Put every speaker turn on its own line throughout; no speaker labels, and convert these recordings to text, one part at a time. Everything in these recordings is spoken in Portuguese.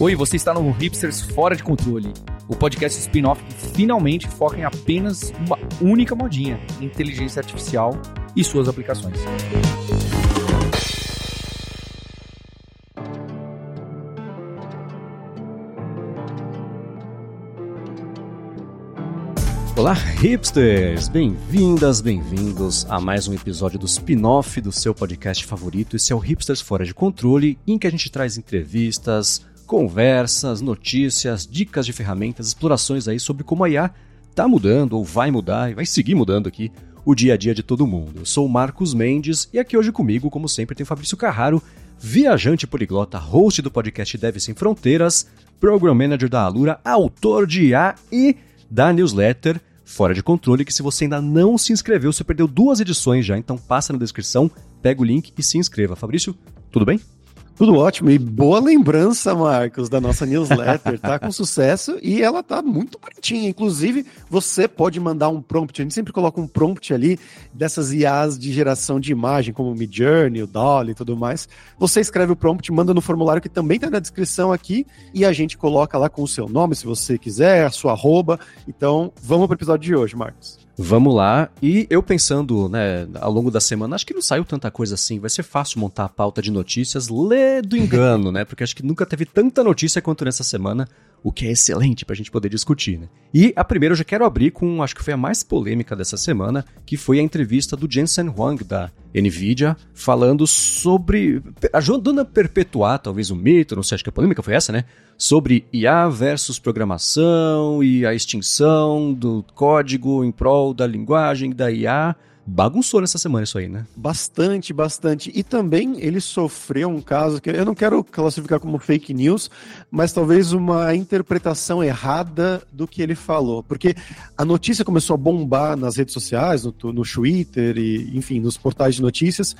Oi, você está no Hipsters Fora de Controle, o podcast spin-off que finalmente foca em apenas uma única modinha: inteligência artificial e suas aplicações.
Olá, hipsters! Bem-vindas, bem-vindos a mais um episódio do spin-off do seu podcast favorito. Esse é o Hipsters Fora de Controle, em que a gente traz entrevistas, conversas, notícias, dicas de ferramentas, explorações aí sobre como a IA está mudando ou vai mudar e vai seguir mudando aqui o dia a dia de todo mundo. Eu sou o Marcos Mendes e aqui hoje comigo, como sempre, tem Fabrício Carraro, viajante poliglota, host do podcast Deve Sem Fronteiras, Program Manager da Alura, autor de IA e da newsletter Fora de Controle, que se você ainda não se inscreveu, você perdeu duas edições já, então passa na descrição, pega o link e se inscreva. Fabrício, tudo bem?
Tudo ótimo e boa lembrança, Marcos, da nossa newsletter. Tá com sucesso e ela tá muito bonitinha. Inclusive, você pode mandar um prompt. A gente sempre coloca um prompt ali dessas IAs de geração de imagem, como o Midjourney, o Dolly e tudo mais. Você escreve o prompt, manda no formulário que também tá na descrição aqui e a gente coloca lá com o seu nome, se você quiser, a sua arroba. Então, vamos pro episódio de hoje, Marcos.
Vamos lá. E eu pensando, né, ao longo da semana, acho que não saiu tanta coisa assim. Vai ser fácil montar a pauta de notícias, lê do engano, né? Porque acho que nunca teve tanta notícia quanto nessa semana, o que é excelente pra gente poder discutir, né? E a primeira eu já quero abrir com, acho que foi a mais polêmica dessa semana, que foi a entrevista do Jensen Huang da Nvidia, falando sobre. ajudando a perpetuar talvez o mito, não sei, acho que a polêmica foi essa, né? Sobre IA versus programação e a extinção do código em prol da linguagem da IA. Bagunçou nessa semana isso aí, né?
Bastante, bastante. E também ele sofreu um caso que eu não quero classificar como fake news, mas talvez uma interpretação errada do que ele falou. Porque a notícia começou a bombar nas redes sociais, no, no Twitter e, enfim, nos portais de notícias,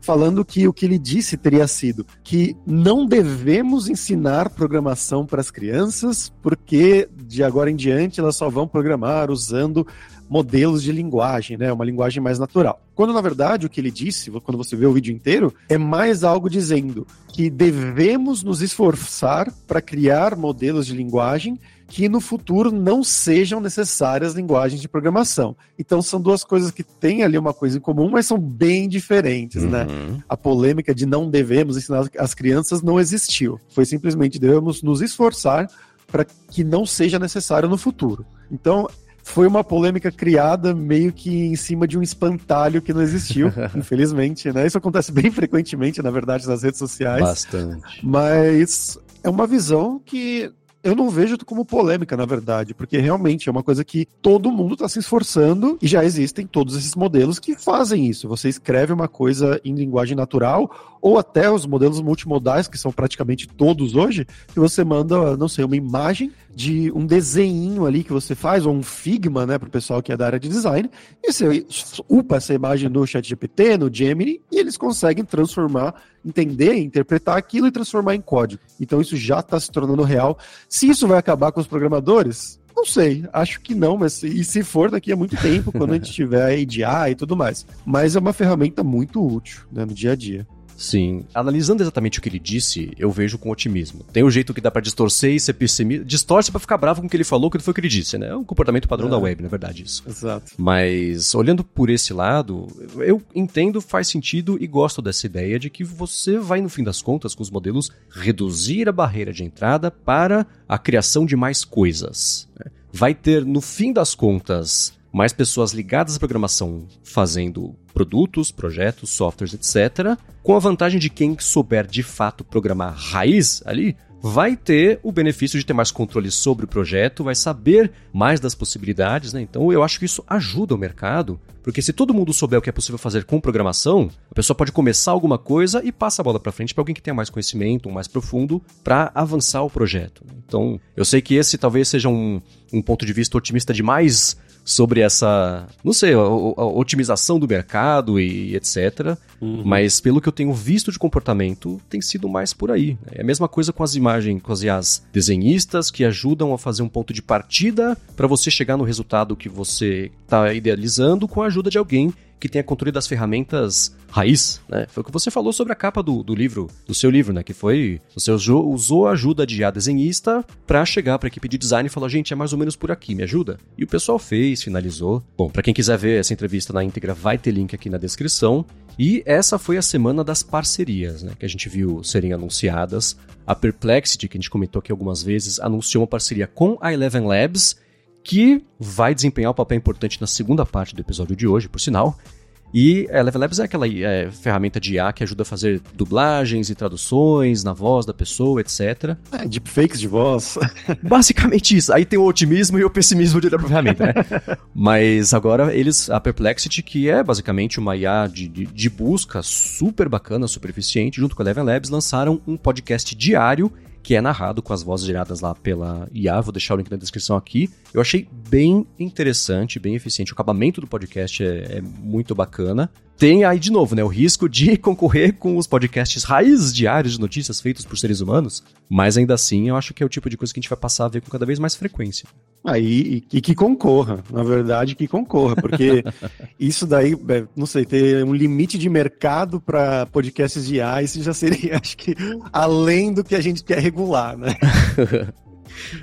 falando que o que ele disse teria sido que não devemos ensinar programação para as crianças, porque de agora em diante elas só vão programar usando modelos de linguagem, né? Uma linguagem mais natural. Quando na verdade o que ele disse, quando você vê o vídeo inteiro, é mais algo dizendo que devemos nos esforçar para criar modelos de linguagem que no futuro não sejam necessárias linguagens de programação. Então são duas coisas que têm ali uma coisa em comum, mas são bem diferentes, né?
Uhum.
A polêmica de não devemos ensinar as crianças não existiu. Foi simplesmente devemos nos esforçar para que não seja necessário no futuro. Então, foi uma polêmica criada meio que em cima de um espantalho que não existiu, infelizmente, né? Isso acontece bem frequentemente, na verdade, nas redes sociais.
Bastante.
Mas é uma visão que eu não vejo como polêmica, na verdade, porque realmente é uma coisa que todo mundo está se esforçando e já existem todos esses modelos que fazem isso. Você escreve uma coisa em linguagem natural ou até os modelos multimodais, que são praticamente todos hoje, que você manda, não sei, uma imagem de um desenho ali que você faz, ou um Figma, né, para o pessoal que é da área de design, e você upa essa imagem no ChatGPT, no Gemini, e eles conseguem transformar, entender, interpretar aquilo e transformar em código. Então isso já está se tornando real. Se isso vai acabar com os programadores, não sei, acho que não, mas e se for daqui a muito tempo, quando a gente tiver a ADI e tudo mais. Mas é uma ferramenta muito útil né, no dia a dia.
Sim. Analisando exatamente o que ele disse, eu vejo com otimismo. Tem um jeito que dá para distorcer e ser pessimista. Distorce para ficar bravo com o que ele falou, que foi o que ele disse, né? É um comportamento padrão
É.
da web, na verdade, isso.
Exato.
Mas olhando por esse lado, eu entendo, faz sentido e gosto dessa ideia de que você vai, no fim das contas, com os modelos, reduzir a barreira de entrada para a criação de mais coisas. né? Vai ter, no fim das contas, mais pessoas ligadas à programação fazendo produtos, projetos, softwares, etc. Com a vantagem de quem souber de fato programar raiz ali, vai ter o benefício de ter mais controle sobre o projeto, vai saber mais das possibilidades, né? Então eu acho que isso ajuda o mercado, porque se todo mundo souber o que é possível fazer com programação, a pessoa pode começar alguma coisa e passa a bola para frente para alguém que tenha mais conhecimento, um mais profundo, para avançar o projeto. Então, eu sei que esse talvez seja um, um ponto de vista otimista demais sobre essa, não sei, a, a otimização do mercado e etc. Mas pelo que eu tenho visto de comportamento, tem sido mais por aí. né? É a mesma coisa com as imagens, com as IAs desenhistas que ajudam a fazer um ponto de partida para você chegar no resultado que você está idealizando com a ajuda de alguém que tenha controle das ferramentas raiz, né? Foi o que você falou sobre a capa do, do livro, do seu livro, né? Que foi, você usou, usou a ajuda de a desenhista para chegar para a equipe de design e falar, gente, é mais ou menos por aqui, me ajuda? E o pessoal fez, finalizou. Bom, para quem quiser ver essa entrevista na íntegra, vai ter link aqui na descrição. E essa foi a semana das parcerias, né? Que a gente viu serem anunciadas. A Perplexity, que a gente comentou aqui algumas vezes, anunciou uma parceria com a Eleven Labs, que vai desempenhar um papel importante na segunda parte do episódio de hoje, por sinal. E a Level Labs é aquela é, ferramenta de IA que ajuda a fazer dublagens e traduções na voz da pessoa, etc.
É, deepfakes de voz.
Basicamente isso. Aí tem o otimismo e o pessimismo de da ferramenta, né? Mas agora eles, a Perplexity, que é basicamente uma IA de, de, de busca super bacana, super eficiente, junto com a Level Labs, lançaram um podcast diário que é narrado com as vozes geradas lá pela IA. Vou deixar o link na descrição aqui. Eu achei bem interessante, bem eficiente. O acabamento do podcast é, é muito bacana. Tem aí, de novo, né, o risco de concorrer com os podcasts raízes diários de notícias feitos por seres humanos, mas ainda assim eu acho que é o tipo de coisa que a gente vai passar a ver com cada vez mais frequência.
Aí, e, e que concorra, na verdade, que concorra, porque isso daí, é, não sei, ter um limite de mercado para podcasts isso já seria, acho que, além do que a gente quer regular, né?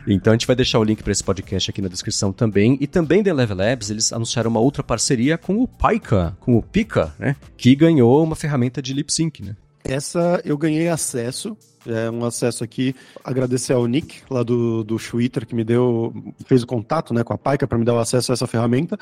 Então a gente vai deixar o link para esse podcast aqui na descrição também. E também da Level Labs, eles anunciaram uma outra parceria com o Pika, com o Pika, né? Que ganhou uma ferramenta de lip sync, né?
Essa eu ganhei acesso, é um acesso aqui. Agradecer ao Nick, lá do, do Twitter, que me deu, fez o contato né, com a Paica para me dar o acesso a essa ferramenta.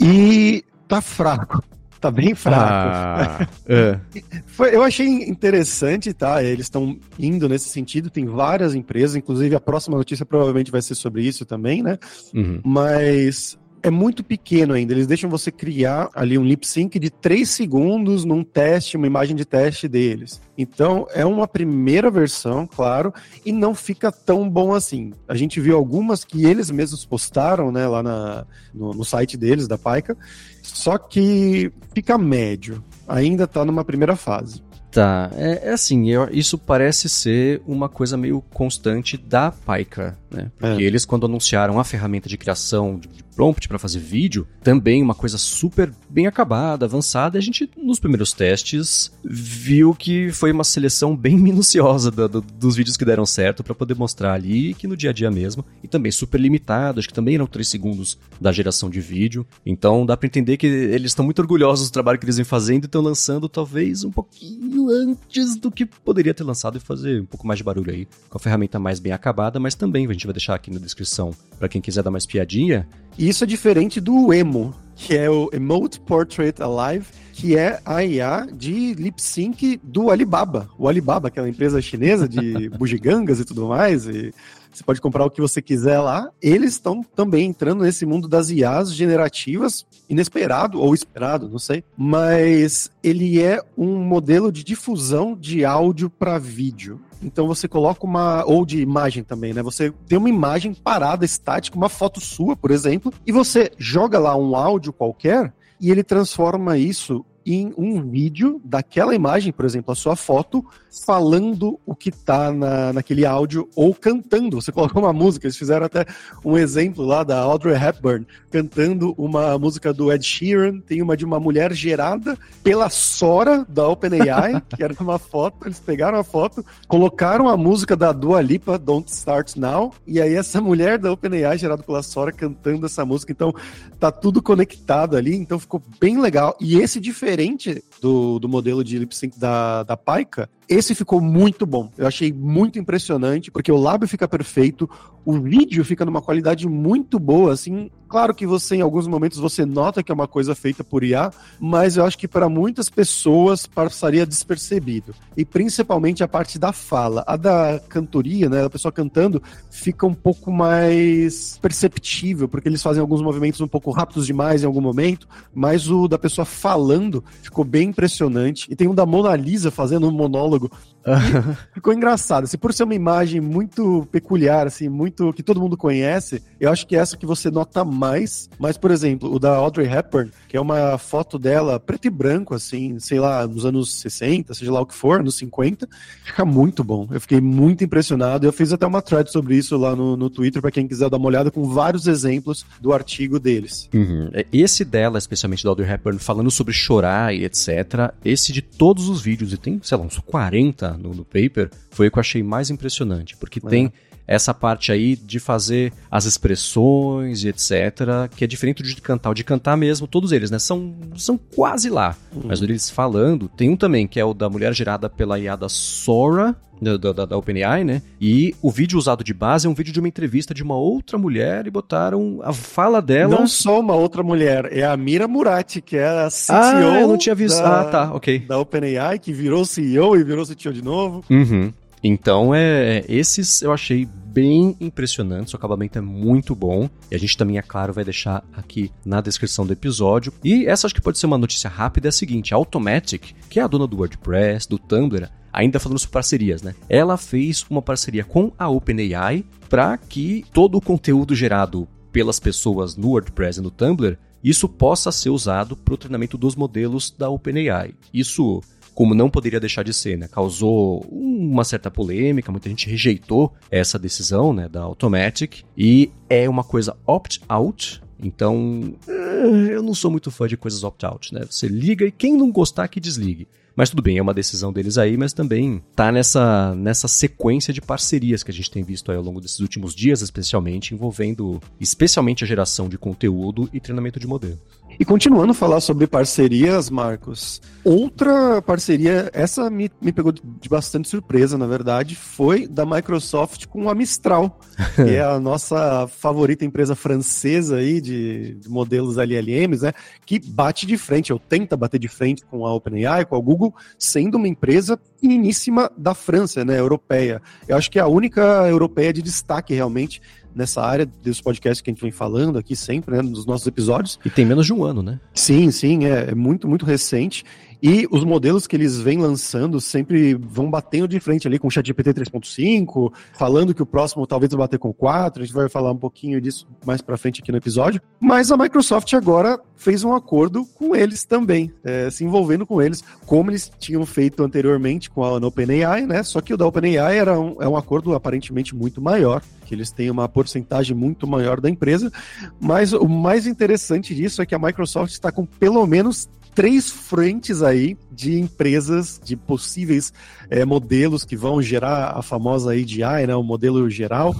E tá fraco. Tá bem fraco. Ah, é. Foi, eu achei interessante, tá? Eles estão indo nesse sentido. Tem várias empresas, inclusive a próxima notícia provavelmente vai ser sobre isso também, né? Uhum. Mas é muito pequeno ainda. Eles deixam você criar ali um lip sync de 3 segundos num teste, uma imagem de teste deles. Então, é uma primeira versão, claro, e não fica tão bom assim. A gente viu algumas que eles mesmos postaram, né, lá na, no, no site deles, da Paica, só que fica médio. Ainda tá numa primeira fase.
Tá, é, é assim, eu, isso parece ser uma coisa meio constante da Paica, né? Porque é. eles, quando anunciaram a ferramenta de criação de, de prompt para fazer vídeo, também uma coisa super bem acabada, avançada, a gente, nos primeiros testes, viu que foi uma seleção bem minuciosa do, do, dos vídeos que deram certo para poder mostrar ali, que no dia a dia mesmo, e também super limitado, acho que também eram 3 segundos da geração de vídeo, então dá para entender que eles estão muito orgulhosos do trabalho que eles vêm fazendo e estão lançando talvez um pouquinho antes do que poderia ter lançado e fazer um pouco mais de barulho aí, com a ferramenta mais bem acabada, mas também a gente vai deixar aqui na descrição para quem quiser dar mais piadinha.
E isso é diferente do Emo, que é o Emote Portrait Alive, que é a IA de lip sync do Alibaba. O Alibaba, aquela empresa chinesa de bugigangas e tudo mais, e você pode comprar o que você quiser lá. Eles estão também entrando nesse mundo das IAs generativas, inesperado ou esperado, não sei. Mas ele é um modelo de difusão de áudio para vídeo. Então você coloca uma. Ou de imagem também, né? Você tem uma imagem parada, estática, uma foto sua, por exemplo, e você joga lá um áudio qualquer e ele transforma isso em um vídeo daquela imagem, por exemplo, a sua foto, falando o que tá na, naquele áudio ou cantando. Você colocou uma música, eles fizeram até um exemplo lá da Audrey Hepburn cantando uma música do Ed Sheeran, tem uma de uma mulher gerada pela Sora da OpenAI, que era uma foto, eles pegaram a foto, colocaram a música da Dua Lipa, Don't Start Now, e aí essa mulher da OpenAI gerada pela Sora cantando essa música, então tá tudo conectado ali, então ficou bem legal. E esse diferente diferente do, do modelo de lip sync da, da Paika, esse ficou muito bom. Eu achei muito impressionante, porque o lábio fica perfeito, o vídeo fica numa qualidade muito boa, assim. Claro que você, em alguns momentos, você nota que é uma coisa feita por IA, mas eu acho que para muitas pessoas passaria despercebido. E principalmente a parte da fala. A da cantoria, né? A pessoa cantando, fica um pouco mais perceptível, porque eles fazem alguns movimentos um pouco rápidos demais em algum momento, mas o da pessoa falando ficou bem impressionante. E tem um da Mona Lisa fazendo um monólogo. ficou engraçado. Assim, por ser uma imagem muito peculiar, assim, muito que todo mundo conhece, eu acho que essa que você nota mais, mas, por exemplo, o da Audrey Hepburn, que é uma foto dela preto e branco, assim, sei lá, nos anos 60, seja lá o que for, nos 50, fica muito bom. Eu fiquei muito impressionado. Eu fiz até uma thread sobre isso lá no, no Twitter, para quem quiser dar uma olhada, com vários exemplos do artigo deles.
Uhum. É, esse dela, especialmente da Audrey Hepburn, falando sobre chorar e etc., esse de todos os vídeos, e tem, sei lá, uns 40 no, no paper, foi o que eu achei mais impressionante, porque é. tem essa parte aí de fazer as expressões e etc, que é diferente de cantar. O de cantar mesmo, todos eles, né, são, são quase lá. Uhum. Mas eles falando, tem um também, que é o da mulher gerada pela Iada Sora, da, da, da, OpenAI, né? E o vídeo usado de base é um vídeo de uma entrevista de uma outra mulher e botaram a fala dela.
Não só uma outra mulher, é a Mira Murati, que é a
CTO. Ah, eu não tinha visto. Da,
ah, tá, ok. Da OpenAI, que virou CEO e virou CTO de novo.
Uhum. Então, é, esses eu achei bem impressionantes, o acabamento é muito bom. E a gente também, é claro, vai deixar aqui na descrição do episódio. E essa acho que pode ser uma notícia rápida, é a seguinte, a Automatic, que é a dona do WordPress, do Tumblr, ainda falando sobre parcerias, né? Ela fez uma parceria com a OpenAI para que todo o conteúdo gerado pelas pessoas no WordPress e no Tumblr, isso possa ser usado para o treinamento dos modelos da OpenAI. Isso como não poderia deixar de ser, né? Causou uma certa polêmica, muita gente rejeitou essa decisão, né, da Automatic, e é uma coisa opt-out, então, eh, eu não sou muito fã de coisas opt-out, né? Você liga e quem não gostar que desligue. Mas tudo bem, é uma decisão deles aí, mas também tá nessa, nessa sequência de parcerias que a gente tem visto aí ao longo desses últimos dias, especialmente, envolvendo especialmente a geração de conteúdo e treinamento de modelos.
E continuando a falar sobre parcerias, Marcos, outra parceria, essa me, me pegou de bastante surpresa, na verdade, foi da Microsoft com a Mistral, que é a nossa favorita empresa francesa aí de, de modelos LLMs, né? Que bate de frente, ou tenta bater de frente com a OpenAI, com a Google, sendo uma empresa pequeniníssima da França, né? Europeia. Eu acho que é a única europeia de destaque realmente nessa área dos podcasts que a gente vem falando aqui sempre, né, nos nossos episódios.
E tem menos de um ano, né?
Sim, sim, é, é muito, muito recente. E os modelos que eles vêm lançando sempre vão batendo de frente ali com o ChatGPT 3.5, falando que o próximo talvez vai bater com 4, a gente vai falar um pouquinho disso mais para frente aqui no episódio. Mas a Microsoft agora fez um acordo com eles também, é, se envolvendo com eles, como eles tinham feito anteriormente com a OpenAI, né? Só que o da OpenAI era um, é um acordo aparentemente muito maior, que eles têm uma porcentagem muito maior da empresa, mas o mais interessante disso é que a Microsoft está com pelo menos três frentes aí de empresas, de possíveis é, modelos que vão gerar a famosa AGI, né, o modelo geral.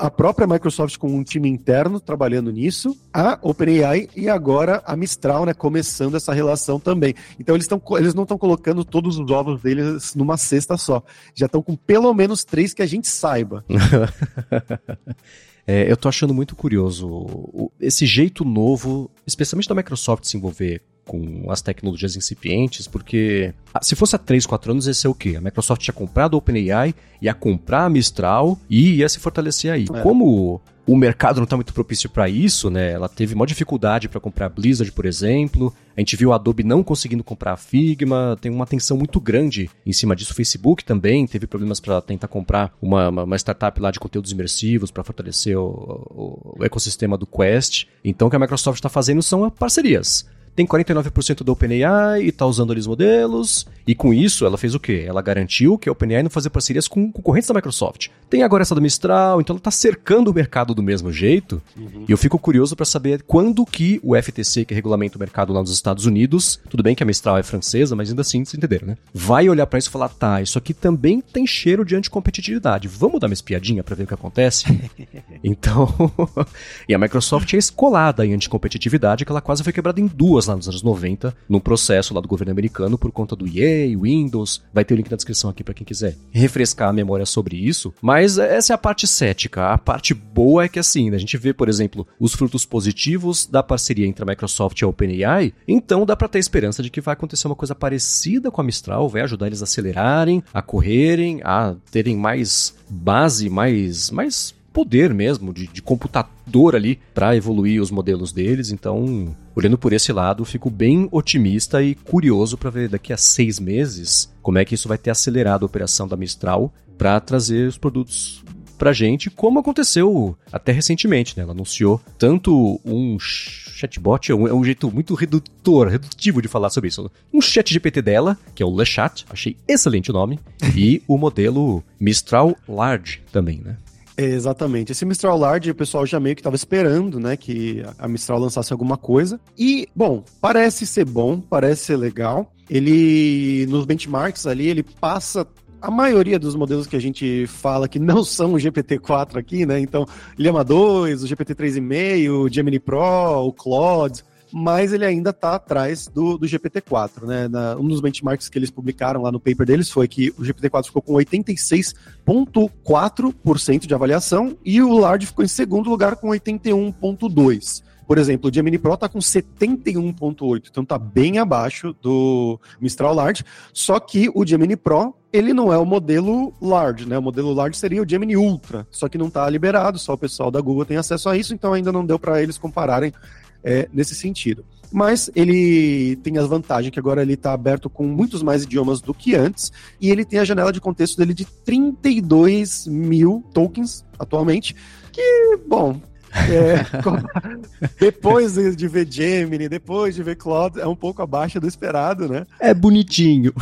a própria Microsoft com um time interno trabalhando nisso, a OpenAI e agora a Mistral, né, começando essa relação também. Então eles, tão, eles não estão colocando todos os ovos deles numa cesta só. Já estão com pelo menos três que a gente saiba.
É, eu tô achando muito curioso esse jeito novo, especialmente da Microsoft se envolver com as tecnologias incipientes, porque ah, se fosse há 3, 4 anos, ia ser o quê? A Microsoft tinha comprado a OpenAI, ia comprar a Mistral e ia se fortalecer aí. É. Como o mercado não está muito propício para isso, né? Ela teve maior dificuldade para comprar a Blizzard, por exemplo. A gente viu a Adobe não conseguindo comprar a Figma. Tem uma tensão muito grande em cima disso. O Facebook também teve problemas para tentar comprar uma, uma, uma, startup lá de conteúdos imersivos para fortalecer o, o, o, ecossistema do Quest. Então, o que a Microsoft está fazendo são parcerias tem 49% da OpenAI e está usando os modelos. E com isso, ela fez o quê? Ela garantiu que a OpenAI não fazia parcerias com concorrentes da Microsoft. Tem agora essa da Mistral, então ela está cercando o mercado do mesmo jeito. Uhum. E eu fico curioso para saber quando que o FTC, que regulamenta o mercado lá nos Estados Unidos, tudo bem que a Mistral é francesa, mas ainda assim, vocês entenderam, né? Vai olhar para isso e falar, tá, isso aqui também tem cheiro de anticompetitividade. Vamos dar uma espiadinha para ver o que acontece? então, e a Microsoft é escolada em anticompetitividade, que ela quase foi quebrada em duas lá nos anos 90, num processo lá do governo americano por conta do EA, Windows. Vai ter o link na descrição aqui para quem quiser refrescar a memória sobre isso. Mas essa é a parte cética. A parte boa é que assim, né, a gente vê, por exemplo, os frutos positivos da parceria entre a Microsoft e a OpenAI, então dá para ter esperança de que vai acontecer uma coisa parecida com a Mistral, vai ajudar eles a acelerarem, a correrem, a terem mais base, mais mais poder mesmo de, de computador ali para evoluir os modelos deles. Então, olhando por esse lado, fico bem otimista e curioso para ver daqui a seis meses como é que isso vai ter acelerado a operação da Mistral para trazer os produtos pra gente, como aconteceu até recentemente, né? Ela anunciou tanto um chatbot, é um, é um jeito muito redutor, redutivo de falar sobre isso. Um chat GPT dela, que é o LeChat, achei excelente o nome, e o modelo Mistral Large também, né?
Exatamente. Esse Mistral Large, o pessoal já meio que estava esperando, né, que a Mistral lançasse alguma coisa. E, bom, parece ser bom, parece ser legal. Ele, nos benchmarks ali, ele passa a maioria dos modelos que a gente fala que não são o GPT-4 aqui, né? Então, Llama 2, o GPT 3,5, o Gemini Pro, o Claude, mas ele ainda está atrás do, do GPT-4, né? Na, um dos benchmarks que eles publicaram lá no paper deles foi que o GPT-4 ficou com 86,4% de avaliação e o Large ficou em segundo lugar com 81,2%. Por exemplo, o Gemini Pro está com 71.8, então está bem abaixo do Mistral Large, só que o Gemini Pro, ele não é o modelo Large, né? O modelo Large seria o Gemini Ultra, só que não está liberado, só o pessoal da Google tem acesso a isso, então ainda não deu para eles compararem é, nesse sentido. Mas ele tem a vantagem que agora ele está aberto com muitos mais idiomas do que antes, e ele tem a janela de contexto dele de 32 mil tokens atualmente, que, bom, é, depois de ver Gemini, depois de ver Claude, é um pouco abaixo do esperado, né?
É bonitinho.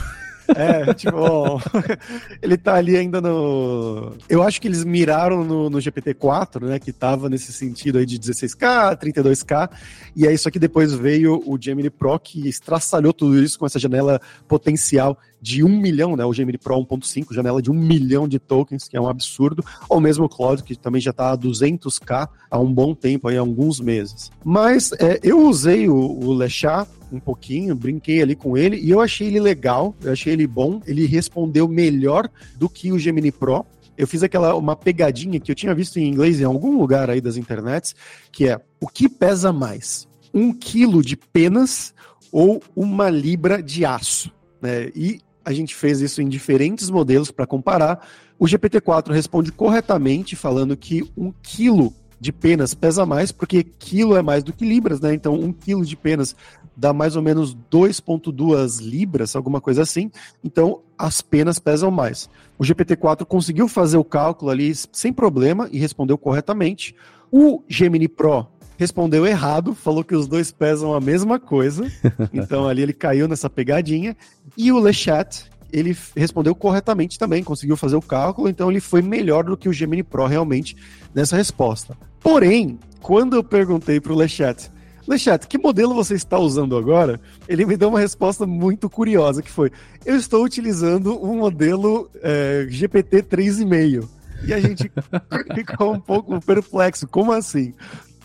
É, tipo, ele tá ali ainda no. Eu acho que eles miraram no, no GPT-4, né? Que tava nesse sentido aí de 16K, 32K. E aí, só que depois veio o Gemini Pro que estraçalhou tudo isso com essa janela potencial de um milhão, né? O Gemini Pro 1.5, janela de um milhão de tokens, que é um absurdo. Ou mesmo o Claude, que também já está a 200k há um bom tempo, aí, há alguns meses. Mas é, eu usei o, o Lechat um pouquinho, brinquei ali com ele e eu achei ele legal, eu achei ele bom. Ele respondeu melhor do que o Gemini Pro. Eu fiz aquela uma pegadinha que eu tinha visto em inglês em algum lugar aí das internets, que é o que pesa mais? Um quilo de penas ou uma libra de aço? Né? E a gente fez isso em diferentes modelos para comparar. O GPT-4 responde corretamente, falando que um quilo de penas pesa mais, porque quilo é mais do que libras, né? Então, um quilo de penas dá mais ou menos 2,2 libras, alguma coisa assim. Então, as penas pesam mais. O GPT-4 conseguiu fazer o cálculo ali sem problema e respondeu corretamente. O Gemini Pro respondeu errado, falou que os dois pesam a mesma coisa. Então ali ele caiu nessa pegadinha. E o Lechat, ele respondeu corretamente também, conseguiu fazer o cálculo, então ele foi melhor do que o Gemini Pro realmente nessa resposta. Porém, quando eu perguntei para o Lechat, Lechat, que modelo você está usando agora? Ele me deu uma resposta muito curiosa, que foi, eu estou utilizando um modelo é, GPT 3,5. E a gente ficou um pouco perplexo, como assim?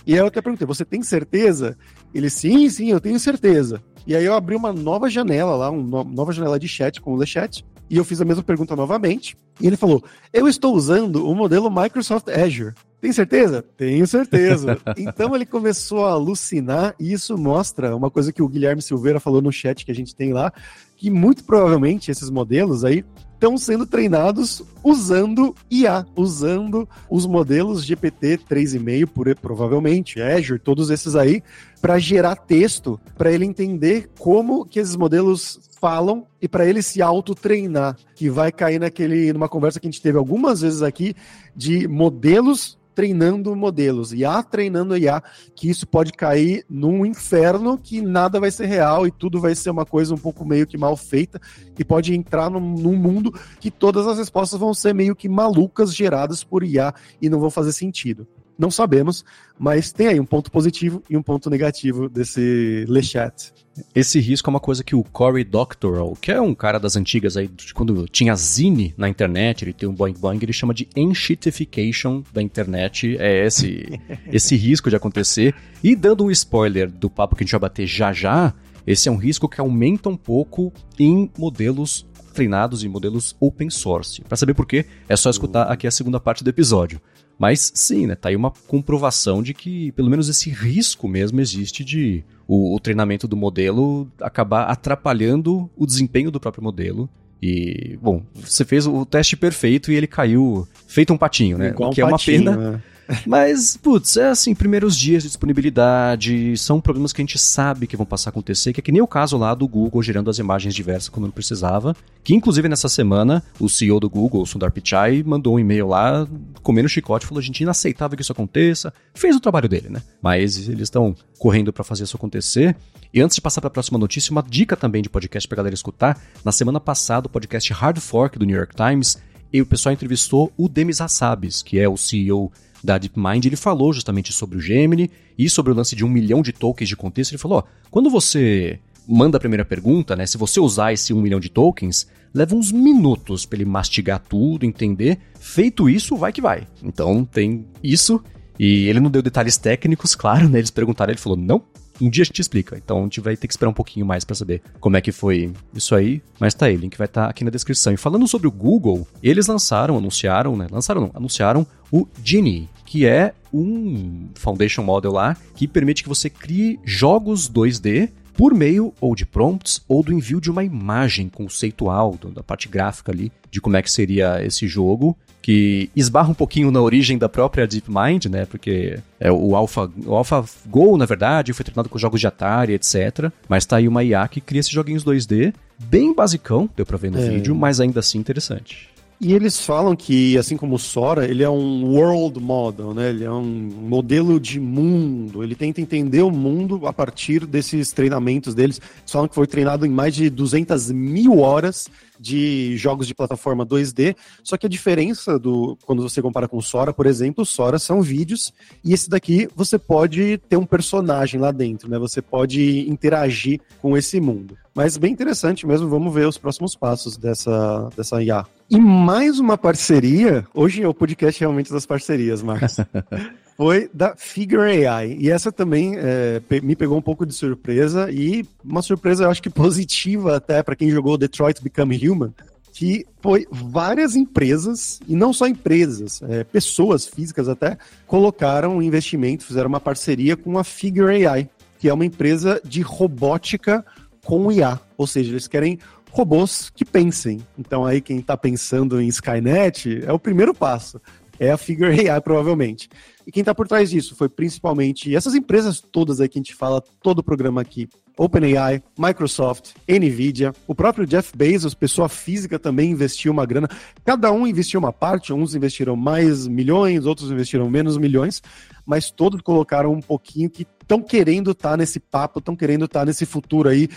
E aí eu até perguntei, você tem certeza? Ele, sim, sim, eu tenho certeza. E aí eu abri uma nova janela lá, uma nova janela de chat com o LeChat, e eu fiz a mesma pergunta novamente. E ele falou, eu estou usando o modelo Microsoft Azure. Tem certeza? Tenho certeza. então ele começou a alucinar, e isso mostra uma coisa que o Guilherme Silveira falou no chat que a gente tem lá, que muito provavelmente esses modelos aí estão sendo treinados usando IA, usando os modelos GPT 3,5, provavelmente, Azure, todos esses aí, para gerar texto, para ele entender como que esses modelos falam e para ele se auto-treinar, que vai cair naquele numa conversa que a gente teve algumas vezes aqui de modelos treinando modelos, IA treinando IA, que isso pode cair num inferno que nada vai ser real e tudo vai ser uma coisa um pouco meio que mal feita e pode entrar num, num mundo que todas as respostas vão ser meio que malucas geradas por IA e não vão fazer sentido. Não sabemos, mas tem aí um ponto positivo e um ponto negativo desse LeChat.
Esse risco é uma coisa que o Cory Doctorow, que é um cara das antigas aí, de quando tinha Zine na internet, ele tem um boing boing, ele chama de enshitification da internet, é esse, esse risco de acontecer. E dando um spoiler do papo que a gente vai bater já já, esse é um risco que aumenta um pouco em modelos treinados em modelos open source. Para saber por quê, é só escutar aqui a segunda parte do episódio. Mas sim, né, tá aí uma comprovação de que pelo menos esse risco mesmo existe de o, o treinamento do modelo acabar atrapalhando o desempenho do próprio modelo e, bom, você fez o teste perfeito e ele caiu feito um patinho, né?
Igual
o que
um
é uma
patinho,
pena.
Né?
Mas, putz, é assim, primeiros dias de disponibilidade, são problemas que a gente sabe que vão passar a acontecer, que é que nem o caso lá do Google gerando as imagens diversas quando não precisava, que inclusive nessa semana o CEO do Google, Sundar Pichai, mandou um e-mail lá, comendo chicote, falou, gente, inaceitável que isso aconteça, fez o trabalho dele, né? Mas eles estão correndo para fazer isso acontecer. E antes de passar para a próxima notícia, uma dica também de podcast para galera escutar. Na semana passada, o podcast Hard Fork do New York Times, e o pessoal entrevistou o Demis Hassabis, que é o CEO da DeepMind, ele falou justamente sobre o Gemini e sobre o lance de um milhão de tokens de contexto. Ele falou: ó, quando você manda a primeira pergunta, né? Se você usar esse um milhão de tokens, leva uns minutos para ele mastigar tudo, entender. Feito isso, vai que vai. Então tem isso. E ele não deu detalhes técnicos, claro, né? Eles perguntaram, ele falou: não, um dia a gente explica. Então a gente vai ter que esperar um pouquinho mais para saber como é que foi isso aí. Mas tá aí, o link vai estar tá aqui na descrição. E falando sobre o Google, eles lançaram, anunciaram, né? Lançaram não, anunciaram o Genie, que é um foundation model lá que permite que você crie jogos 2D por meio ou de prompts ou do envio de uma imagem conceitual da parte gráfica ali de como é que seria esse jogo que esbarra um pouquinho na origem da própria DeepMind, né? Porque é o Alpha, o AlphaGo, na verdade, foi treinado com jogos de Atari, etc. Mas tá aí uma IA que cria esses joguinhos 2D, bem basicão, deu pra ver no é. vídeo, mas ainda assim interessante.
E eles falam que, assim como o Sora, ele é um world model, né? Ele é um modelo de mundo. Ele tenta entender o mundo a partir desses treinamentos deles. Eles falam que foi treinado em mais de 200 mil horas de jogos de plataforma 2D, só que a diferença do quando você compara com o Sora, por exemplo, o Sora são vídeos e esse daqui você pode ter um personagem lá dentro, né? Você pode interagir com esse mundo. Mas bem interessante mesmo, vamos ver os próximos passos dessa, dessa IA. E mais uma parceria, hoje é o podcast realmente das parcerias, Marcos. foi da Figure AI. E essa também é, me pegou um pouco de surpresa e uma surpresa, eu acho que positiva até para quem jogou Detroit Become Human, que foi várias empresas, e não só empresas, é, pessoas físicas até, colocaram um investimento, fizeram uma parceria com a Figure AI, que é uma empresa de robótica com IA. Ou seja, eles querem robôs que pensem. Então aí quem está pensando em Skynet é o primeiro passo. É a Figure AI, provavelmente. E quem está por trás disso foi principalmente essas empresas todas aí que a gente fala todo o programa aqui. OpenAI, Microsoft, Nvidia, o próprio Jeff Bezos, pessoa física, também investiu uma grana. Cada um investiu uma parte, uns investiram mais milhões, outros investiram menos milhões, mas todos colocaram um pouquinho que estão querendo estar tá nesse papo, estão querendo estar tá nesse futuro aí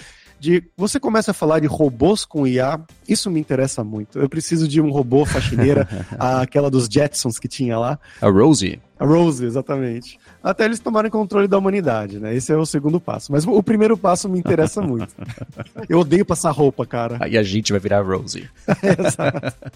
de você começa a falar de robôs com IA, isso me interessa muito. Eu preciso de um robô faxineira, aquela dos Jetsons que tinha lá.
A Rosie.
A Rose, exatamente. Até eles tomarem controle da humanidade, né? Esse é o segundo passo. Mas o primeiro passo me interessa muito. Eu odeio passar roupa, cara.
Aí a gente vai virar a Rose. Exato.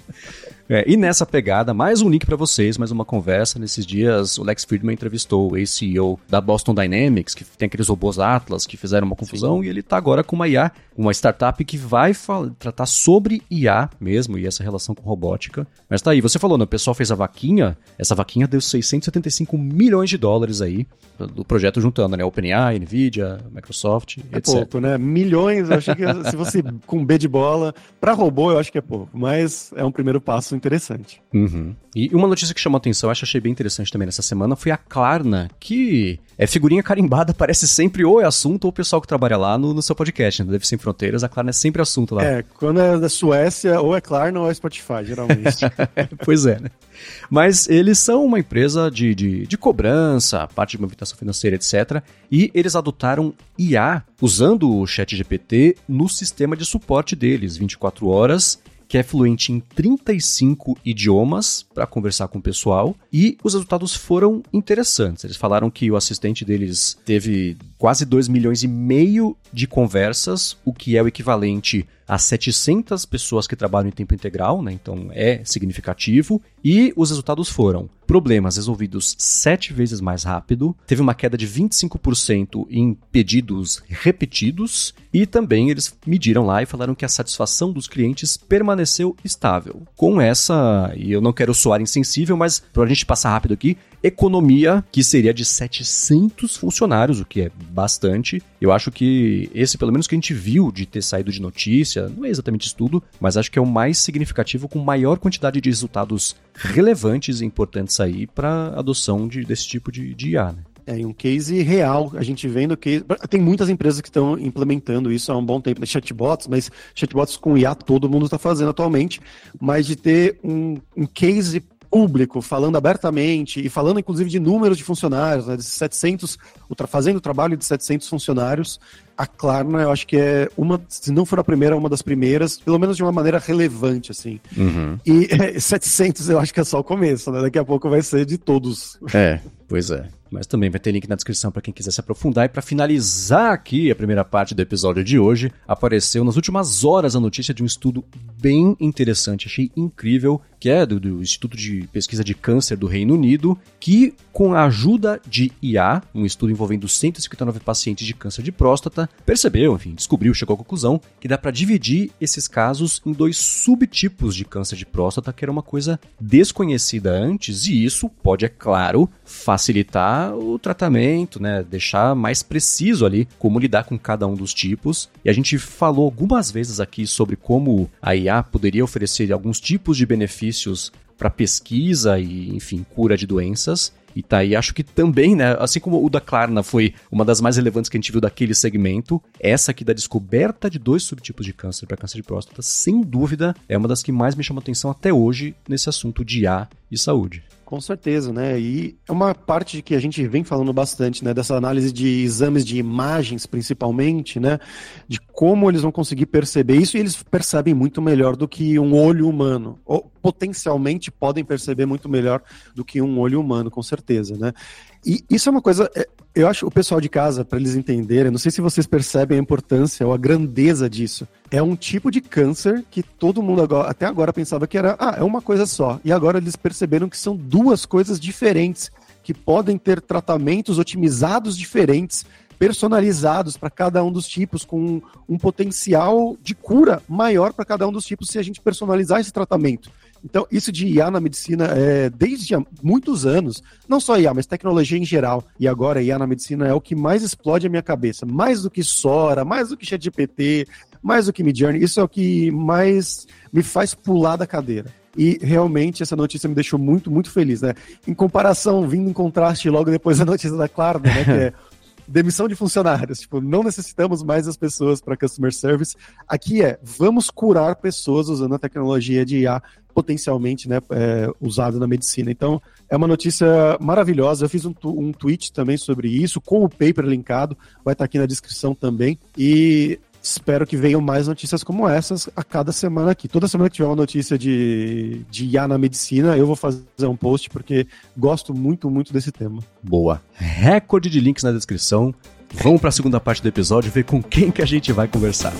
É, e nessa pegada, mais um link para vocês, mais uma conversa. Nesses dias, o Lex Friedman entrevistou o ex-CEO da Boston Dynamics, que tem aqueles robôs Atlas que fizeram uma confusão, Sim. e ele tá agora com uma IA, uma startup que vai tratar sobre IA mesmo, e essa relação com robótica. Mas tá aí, você falou, né? O pessoal fez a vaquinha, essa vaquinha deu 600 75 milhões de dólares aí do projeto juntando, né? OpenAI, Nvidia, Microsoft,
é
etc.
pouco, né? Milhões, eu acho que se você com B de bola, para robô eu acho que é pouco, mas é um primeiro passo interessante.
Uhum. E uma notícia que chamou a atenção, eu acho achei bem interessante também nessa semana, foi a Klarna, que é figurinha carimbada, parece sempre ou é assunto ou o pessoal que trabalha lá no, no seu podcast, né? Deve Sem Fronteiras, a Klarna é sempre assunto lá.
É, quando é da Suécia, ou é Klarna ou é Spotify, geralmente.
pois é, né? Mas eles são uma empresa de, de, de cobrança, parte de movimentação financeira, etc. E eles adotaram IA usando o chat GPT no sistema de suporte deles, 24 horas que é fluente em 35 idiomas para conversar com o pessoal e os resultados foram interessantes. Eles falaram que o assistente deles teve quase 2 milhões e meio de conversas, o que é o equivalente a 700 pessoas que trabalham em tempo integral, né? Então é significativo. E os resultados foram problemas resolvidos sete vezes mais rápido, teve uma queda de 25% em pedidos repetidos e também eles mediram lá e falaram que a satisfação dos clientes permaneceu estável. Com essa, e eu não quero soar insensível, mas para a gente passar rápido aqui, economia que seria de 700 funcionários, o que é bastante. Eu acho que esse, pelo menos que a gente viu de ter saído de notícia, não é exatamente estudo, mas acho que é o mais significativo com maior quantidade de resultados relevantes e importantes aí para adoção de, desse tipo de, de IA, né?
É, um case real, a gente vendo que tem muitas empresas que estão implementando isso há um bom tempo, né? chatbots, mas chatbots com IA todo mundo está fazendo atualmente, mas de ter um, um case público, falando abertamente e falando inclusive de números de funcionários, né, de 700, fazendo o trabalho de 700 funcionários, a Klarna eu acho que é uma, se não for a primeira, uma das primeiras, pelo menos de uma maneira relevante, assim. Uhum. E é, 700 eu acho que é só o começo, né? Daqui a pouco vai ser de todos.
É, pois é mas também vai ter link na descrição para quem quiser se aprofundar. E para finalizar aqui a primeira parte do episódio de hoje, apareceu nas últimas horas a notícia de um estudo bem interessante, achei incrível, que é do, do Instituto de Pesquisa de Câncer do Reino Unido, que com a ajuda de IA, um estudo envolvendo 159 pacientes de câncer de próstata, percebeu, enfim, descobriu, chegou à conclusão que dá para dividir esses casos em dois subtipos de câncer de próstata, que era uma coisa desconhecida antes, e isso pode, é claro, facilitar o tratamento, né? Deixar mais preciso ali como lidar com cada um dos tipos. E a gente falou algumas vezes aqui sobre como a IA poderia oferecer alguns tipos de benefícios para pesquisa e, enfim, cura de doenças. E tá aí, acho que também, né? Assim como o da Klarna foi uma das mais relevantes que a gente viu daquele segmento, essa aqui da descoberta de dois subtipos de câncer para câncer de próstata, sem dúvida, é uma das que mais me chama atenção até hoje nesse assunto de IA e saúde.
Com certeza, né? E é uma parte que a gente vem falando bastante, né? Dessa análise de exames de imagens, principalmente, né? De como eles vão conseguir perceber isso e eles percebem muito melhor do que um olho humano. Ou potencialmente podem perceber muito melhor do que um olho humano, com certeza, né? E isso é uma coisa, é, eu acho o pessoal de casa, para eles entenderem, não sei se vocês percebem a importância ou a grandeza disso. É um tipo de câncer que todo mundo agora, até agora pensava que era, ah, é uma coisa só. E agora eles perceberam que são duas coisas diferentes, que podem ter tratamentos otimizados diferentes personalizados para cada um dos tipos, com um potencial de cura maior para cada um dos tipos se a gente personalizar esse tratamento. Então, isso de IA na medicina é desde há muitos anos, não só IA, mas tecnologia em geral. E agora IA na medicina é o que mais explode a minha cabeça, mais do que Sora, mais do que ChatGPT, mais do que Midjourney, isso é o que mais me faz pular da cadeira. E realmente essa notícia me deixou muito, muito feliz, né? Em comparação, vindo em contraste logo depois da notícia da Klarna, né? Que é demissão de funcionários. Tipo, não necessitamos mais as pessoas para customer service. Aqui é, vamos curar pessoas usando a tecnologia de IA potencialmente né, é, usada na medicina. Então, é uma notícia maravilhosa. Eu fiz um, um tweet também sobre isso, com o paper linkado, vai estar aqui na descrição também. E espero que venham mais notícias como essas a cada semana aqui. Toda semana que tiver uma notícia de, de IA na medicina, eu vou fazer um post, porque gosto muito, muito desse tema.
Boa. Recorde de links na descrição. Vamos para a segunda parte do episódio ver com quem que a gente vai conversar.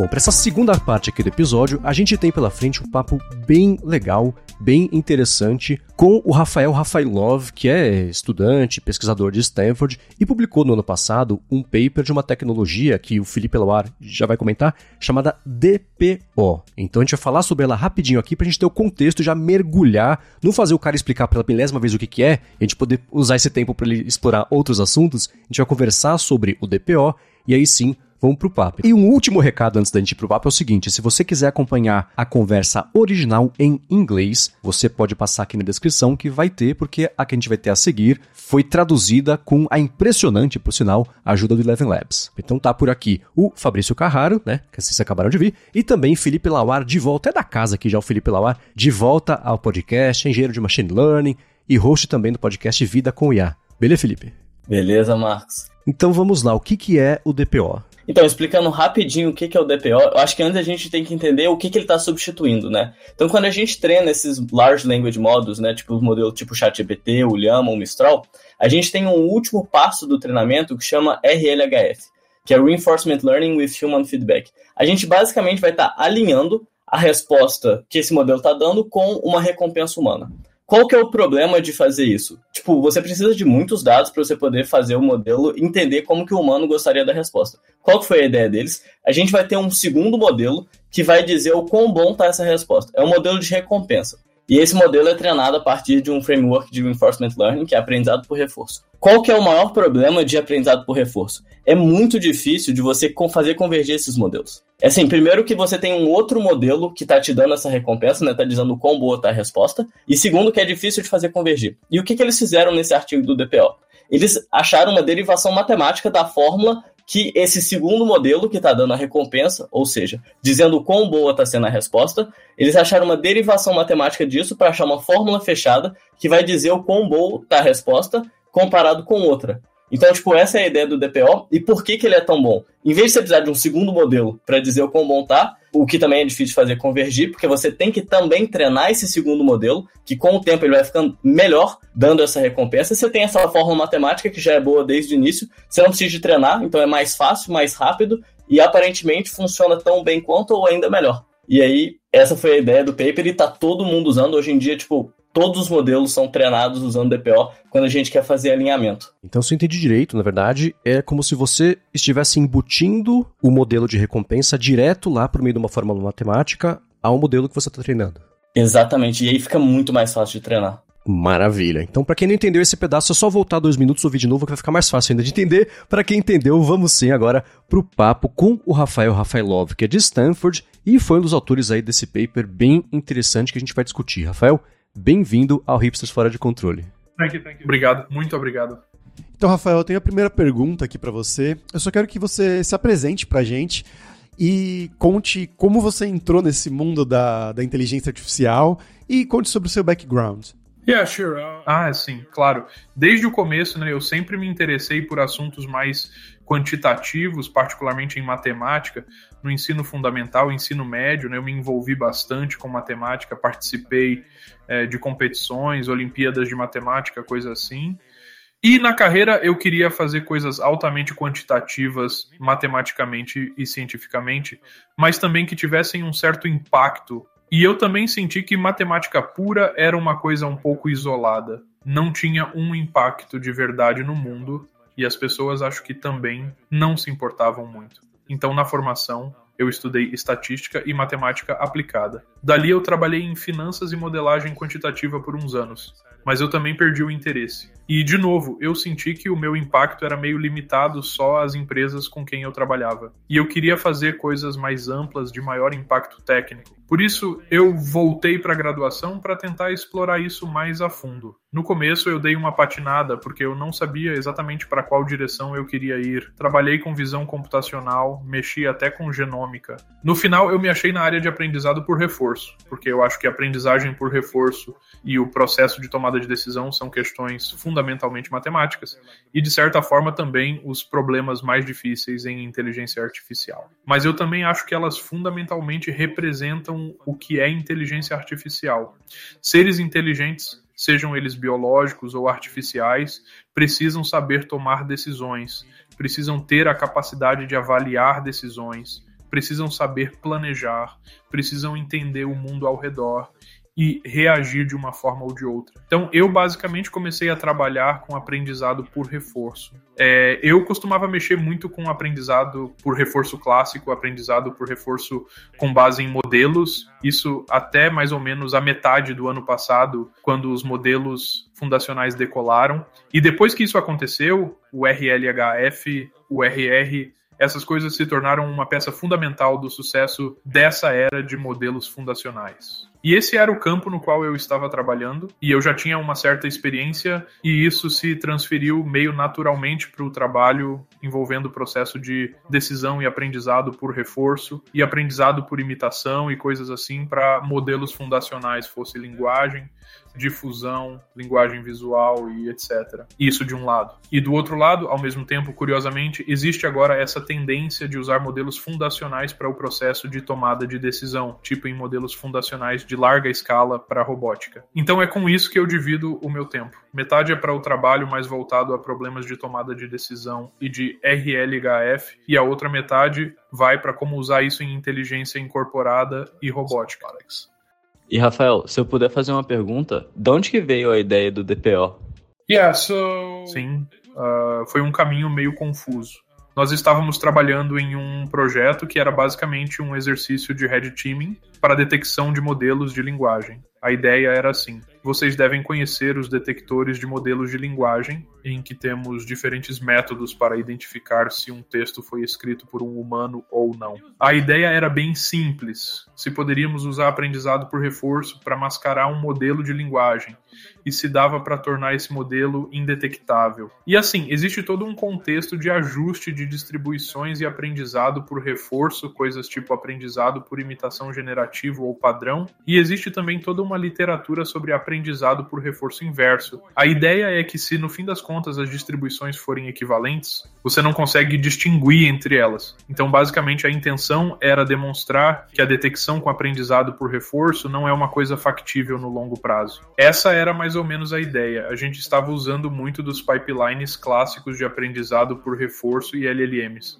Bom, para essa segunda parte aqui do episódio, a gente tem pela frente um papo bem legal, bem interessante, com o Rafael Rafailov, que é estudante, pesquisador de Stanford, e publicou no ano passado um paper de uma tecnologia que o Felipe Eloar já vai comentar, chamada DPO. Então a gente vai falar sobre ela rapidinho aqui para a gente ter o contexto e já mergulhar, não fazer o cara explicar pela milésima vez o que, que é, a gente poder usar esse tempo para ele explorar outros assuntos, a gente vai conversar sobre o DPO, e aí sim vamos pro papo. E um último recado antes da gente ir pro papo é o seguinte: se você quiser acompanhar a conversa original em inglês, você pode passar aqui na descrição que vai ter, porque a que a gente vai ter a seguir foi traduzida com a impressionante, por sinal, ajuda do Eleven Labs. Então tá por aqui o Fabrício Carraro, né, que vocês acabaram de vir, e também Felipe Lauar de volta, é da casa aqui já o Felipe Lauar, de volta ao podcast, engenheiro de Machine Learning e host também do podcast Vida com IA. Beleza, Felipe?
Beleza, Marcos.
Então vamos lá, o que, que é o DPO?
Então, explicando rapidinho o que, é o DPO, eu acho que antes a gente tem que entender o que, que ele está substituindo, né? Então, quando a gente treina esses Large Language Models, né, tipo o modelo tipo ChatGPT, o Llama, o Mistral, a gente tem um último passo do treinamento que chama RLHF, que é Reinforcement Learning with Human Feedback. A gente basicamente vai estar tá alinhando a resposta que esse modelo está dando com uma recompensa humana. Qual que é o problema de fazer isso? Tipo, você precisa de muitos dados para você poder fazer o modelo entender como que o humano gostaria da resposta. Qual que foi a ideia deles? A gente vai ter um segundo modelo
que vai dizer o quão bom está essa resposta. É um modelo de recompensa. E esse modelo é treinado a partir de um framework de reinforcement learning, que é aprendizado por reforço. Qual que é o maior problema de aprendizado por reforço? É muito difícil de você fazer convergir esses modelos. É assim, primeiro que você tem um outro modelo que está te dando essa recompensa, né? Tá dizendo quão boa está a resposta. E segundo, que é difícil de fazer convergir. E o que, que eles fizeram nesse artigo do DPO? Eles acharam uma derivação matemática da fórmula que esse segundo modelo que está dando a recompensa, ou seja, dizendo quão boa está sendo a resposta, eles acharam uma derivação matemática disso para achar uma fórmula fechada que vai dizer o quão boa está a resposta comparado com outra. Então, tipo, essa é a ideia do DPO. E por que, que ele é tão bom? Em vez de você precisar de um segundo modelo para dizer o quão bom tá, o que também é difícil fazer convergir, porque você tem que também treinar esse segundo modelo, que com o tempo ele vai ficando melhor, dando essa recompensa. Você tem essa fórmula matemática que já é boa desde o início, você não precisa de treinar, então é mais fácil, mais rápido, e aparentemente funciona tão bem quanto ou ainda melhor. E aí, essa foi a ideia do paper e tá todo mundo usando. Hoje em dia, tipo, todos os modelos são treinados usando DPO quando a gente quer fazer alinhamento.
Então, se eu entendi direito, na verdade, é como se você estivesse embutindo o modelo de recompensa direto lá por meio de uma fórmula matemática ao modelo que você está treinando.
Exatamente, e aí fica muito mais fácil de treinar.
Maravilha. Então, para quem não entendeu esse pedaço, é só voltar dois minutos ouvir de novo que vai ficar mais fácil ainda de entender. Para quem entendeu, vamos sim agora pro papo com o Rafael Rafaelov, que é de Stanford e foi um dos autores aí desse paper bem interessante que a gente vai discutir. Rafael, Bem-vindo ao Hipsters Fora de Controle.
Thank you, thank you. Obrigado, muito obrigado.
Então, Rafael, eu tenho a primeira pergunta aqui para você. Eu só quero que você se apresente para a gente e conte como você entrou nesse mundo da, da inteligência artificial e conte sobre o seu background.
Yeah, sure. Uh, ah, sim, claro. Desde o começo, né, eu sempre me interessei por assuntos mais quantitativos, particularmente em matemática, no ensino fundamental, ensino médio, né, eu me envolvi bastante com matemática, participei é, de competições, Olimpíadas de Matemática, coisa assim. E na carreira eu queria fazer coisas altamente quantitativas, matematicamente e cientificamente, mas também que tivessem um certo impacto. E eu também senti que matemática pura era uma coisa um pouco isolada, não tinha um impacto de verdade no mundo e as pessoas acho que também não se importavam muito. Então, na formação, eu estudei estatística e matemática aplicada. Dali eu trabalhei em finanças e modelagem quantitativa por uns anos, mas eu também perdi o interesse. E, de novo, eu senti que o meu impacto era meio limitado só às empresas com quem eu trabalhava. E eu queria fazer coisas mais amplas, de maior impacto técnico. Por isso, eu voltei para a graduação para tentar explorar isso mais a fundo. No começo, eu dei uma patinada, porque eu não sabia exatamente para qual direção eu queria ir. Trabalhei com visão computacional, mexi até com genômica. No final, eu me achei na área de aprendizado por reforço, porque eu acho que aprendizagem por reforço e o processo de tomada de decisão são questões fundamentalmente matemáticas, e de certa forma também os problemas mais difíceis em inteligência artificial. Mas eu também acho que elas fundamentalmente representam o que é inteligência artificial. Seres inteligentes, sejam eles biológicos ou artificiais, precisam saber tomar decisões, precisam ter a capacidade de avaliar decisões, precisam saber planejar, precisam entender o mundo ao redor e reagir de uma forma ou de outra. Então, eu basicamente comecei a trabalhar com aprendizado por reforço. É, eu costumava mexer muito com aprendizado por reforço clássico, aprendizado por reforço com base em modelos. Isso até mais ou menos a metade do ano passado, quando os modelos fundacionais decolaram. E depois que isso aconteceu, o RLHF, o RR essas coisas se tornaram uma peça fundamental do sucesso dessa era de modelos fundacionais. E esse era o campo no qual eu estava trabalhando, e eu já tinha uma certa experiência, e isso se transferiu meio naturalmente para o trabalho envolvendo o processo de decisão e aprendizado por reforço, e aprendizado por imitação e coisas assim para modelos fundacionais, fosse linguagem, difusão, linguagem visual e etc. Isso de um lado. E do outro lado, ao mesmo tempo, curiosamente, existe agora essa tendência de usar modelos fundacionais para o processo de tomada de decisão, tipo em modelos fundacionais de larga escala para robótica. Então é com isso que eu divido o meu tempo. Metade é para o trabalho mais voltado a problemas de tomada de decisão e de RLHF, e a outra metade vai para como usar isso em inteligência incorporada e robótica. Alex.
E Rafael, se eu puder fazer uma pergunta, de onde que veio a ideia do DPO?
Yeah, so... Sim, uh, foi um caminho meio confuso. Nós estávamos trabalhando em um projeto que era basicamente um exercício de red teaming para detecção de modelos de linguagem. A ideia era assim: vocês devem conhecer os detectores de modelos de linguagem, em que temos diferentes métodos para identificar se um texto foi escrito por um humano ou não. A ideia era bem simples: se poderíamos usar aprendizado por reforço para mascarar um modelo de linguagem e se dava para tornar esse modelo indetectável. E assim, existe todo um contexto de ajuste de distribuições e aprendizado por reforço, coisas tipo aprendizado por imitação generativo ou padrão, e existe também toda uma literatura sobre aprendizado por reforço inverso. A ideia é que se no fim das contas as distribuições forem equivalentes, você não consegue distinguir entre elas. Então, basicamente, a intenção era demonstrar que a detecção com aprendizado por reforço não é uma coisa factível no longo prazo. Essa era mais ou menos a ideia. A gente estava usando muito dos pipelines clássicos de aprendizado por reforço e LLMs.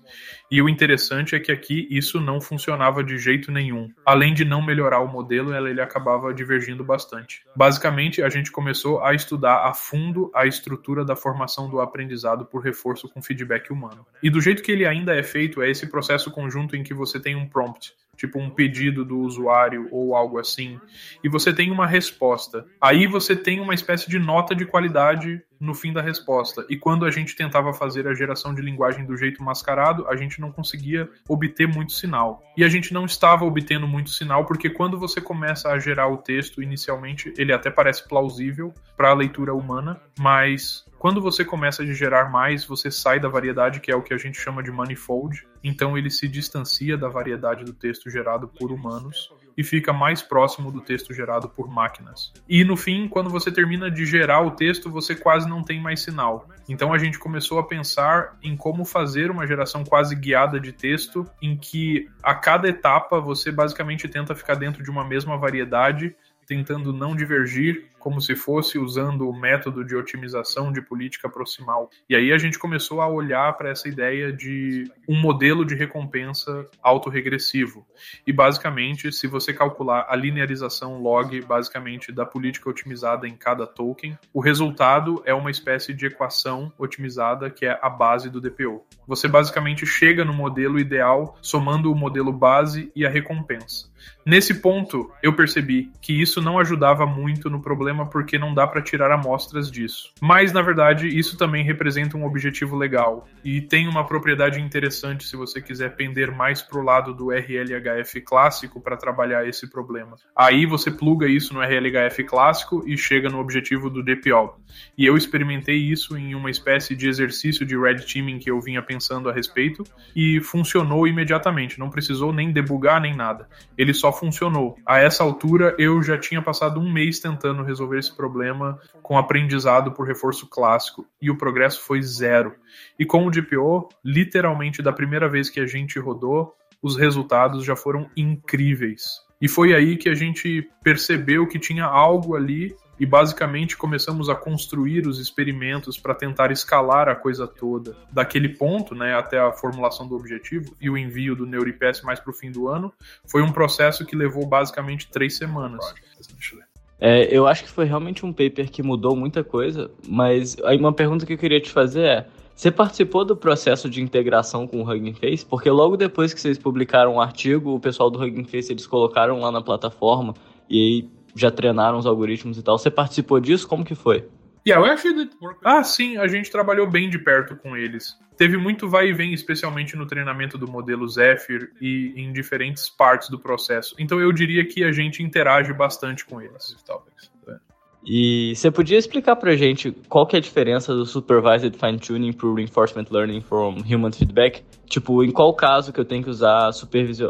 E o interessante é que aqui isso não funcionava de jeito nenhum. Além de não melhorar o modelo, ele acabava divergindo bastante. Basicamente, a gente começou a estudar a fundo a estrutura da formação do aprendizado por reforço com feedback humano. E do jeito que ele ainda é feito, é esse processo conjunto em que você tem um prompt tipo um pedido do usuário ou algo assim, e você tem uma resposta. Aí você tem uma espécie de nota de qualidade no fim da resposta. E quando a gente tentava fazer a geração de linguagem do jeito mascarado, a gente não conseguia obter muito sinal. E a gente não estava obtendo muito sinal porque quando você começa a gerar o texto inicialmente, ele até parece plausível para a leitura humana, mas quando você começa a gerar mais, você sai da variedade, que é o que a gente chama de manifold. Então ele se distancia da variedade do texto gerado por humanos e fica mais próximo do texto gerado por máquinas. E no fim, quando você termina de gerar o texto, você quase não tem mais sinal. Então a gente começou a pensar em como fazer uma geração quase guiada de texto, em que a cada etapa você basicamente tenta ficar dentro de uma mesma variedade tentando não divergir, como se fosse usando o método de otimização de política proximal. E aí a gente começou a olhar para essa ideia de um modelo de recompensa autorregressivo. E basicamente, se você calcular a linearização log basicamente da política otimizada em cada token, o resultado é uma espécie de equação otimizada que é a base do DPO. Você basicamente chega no modelo ideal somando o modelo base e a recompensa. Nesse ponto, eu percebi que isso não ajudava muito no problema porque não dá para tirar amostras disso. Mas, na verdade, isso também representa um objetivo legal e tem uma propriedade interessante se você quiser pender mais pro lado do RLHF clássico para trabalhar esse problema. Aí você pluga isso no RLHF clássico e chega no objetivo do DPO. E eu experimentei isso em uma espécie de exercício de red teaming que eu vinha pensando a respeito e funcionou imediatamente, não precisou nem debugar nem nada. Ele só funcionou. A essa altura, eu já tinha passado um mês tentando resolver esse problema com aprendizado por reforço clássico, e o progresso foi zero. E com o DPO, literalmente da primeira vez que a gente rodou, os resultados já foram incríveis. E foi aí que a gente percebeu que tinha algo ali e basicamente começamos a construir os experimentos para tentar escalar a coisa toda daquele ponto, né, até a formulação do objetivo e o envio do NeuriPass mais para o fim do ano. Foi um processo que levou basicamente três semanas.
É, eu acho que foi realmente um paper que mudou muita coisa, mas aí uma pergunta que eu queria te fazer é: você participou do processo de integração com o Hugging Face? Porque logo depois que vocês publicaram o um artigo, o pessoal do Hugging Face eles colocaram lá na plataforma e aí já treinaram os algoritmos e tal. Você participou disso? Como que foi?
Yeah, we actually did work ah, sim, a gente trabalhou bem de perto com eles. Teve muito vai e vem, especialmente no treinamento do modelo Zephyr e em diferentes partes do processo. Então eu diria que a gente interage bastante com eles.
E você podia explicar pra gente qual que é a diferença do Supervised Fine Tuning pro Reinforcement Learning from Human Feedback? Tipo, em qual caso que eu tenho que usar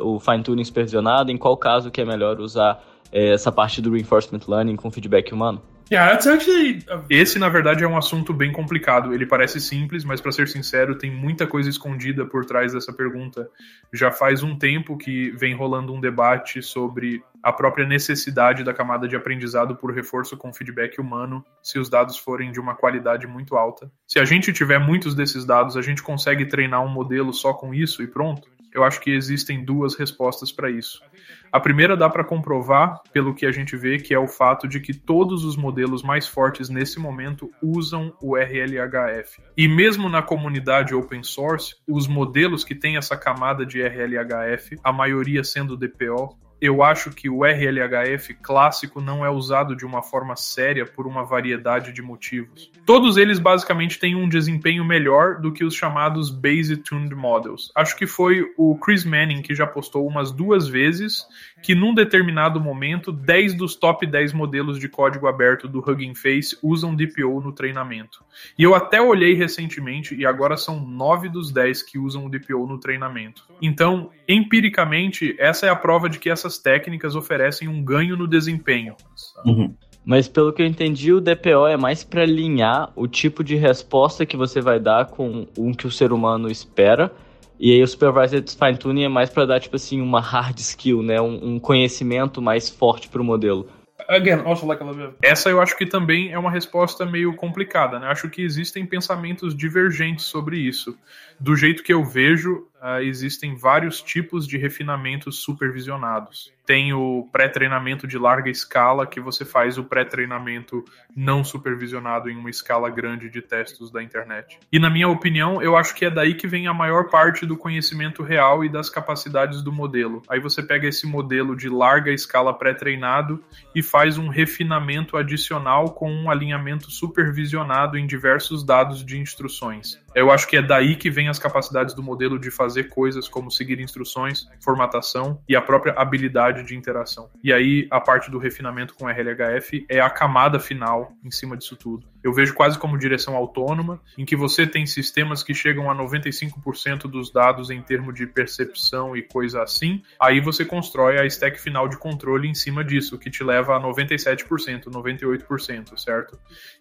o Fine Tuning supervisionado, em qual caso que é melhor usar é, essa parte do reinforcement learning com feedback humano?
Yeah, actually... Esse, na verdade, é um assunto bem complicado. Ele parece simples, mas, para ser sincero, tem muita coisa escondida por trás dessa pergunta. Já faz um tempo que vem rolando um debate sobre a própria necessidade da camada de aprendizado por reforço com feedback humano, se os dados forem de uma qualidade muito alta. Se a gente tiver muitos desses dados, a gente consegue treinar um modelo só com isso e pronto? Eu acho que existem duas respostas para isso. A primeira dá para comprovar pelo que a gente vê, que é o fato de que todos os modelos mais fortes nesse momento usam o RLHF. E mesmo na comunidade open source, os modelos que têm essa camada de RLHF, a maioria sendo DPO, eu acho que o RLHF clássico não é usado de uma forma séria por uma variedade de motivos. Todos eles basicamente têm um desempenho melhor do que os chamados Base Tuned Models. Acho que foi o Chris Manning que já postou umas duas vezes que num determinado momento 10 dos top 10 modelos de código aberto do Hugging Face usam DPO no treinamento. E eu até olhei recentemente e agora são 9 dos 10 que usam o DPO no treinamento. Então, empiricamente, essa é a prova de que essas técnicas oferecem um ganho no desempenho.
Uhum. Mas pelo que eu entendi, o DPO é mais para alinhar o tipo de resposta que você vai dar com o que o ser humano espera. E aí o Supervised Fine Tuning é mais para dar, tipo assim, uma hard skill, né? Um, um conhecimento mais forte para o modelo.
Again, also like a Essa eu acho que também é uma resposta meio complicada, né? Acho que existem pensamentos divergentes sobre isso. Do jeito que eu vejo, uh, existem vários tipos de refinamentos supervisionados. Tem o pré-treinamento de larga escala, que você faz o pré-treinamento não supervisionado em uma escala grande de testes da internet. E na minha opinião, eu acho que é daí que vem a maior parte do conhecimento real e das capacidades do modelo. Aí você pega esse modelo de larga escala pré-treinado e faz um refinamento adicional com um alinhamento supervisionado em diversos dados de instruções. Eu acho que é daí que vem as capacidades do modelo de fazer coisas como seguir instruções, formatação e a própria habilidade de interação. E aí a parte do refinamento com RLHF é a camada final em cima disso tudo eu vejo quase como direção autônoma, em que você tem sistemas que chegam a 95% dos dados em termos de percepção e coisa assim. Aí você constrói a stack final de controle em cima disso, que te leva a 97%, 98%, certo?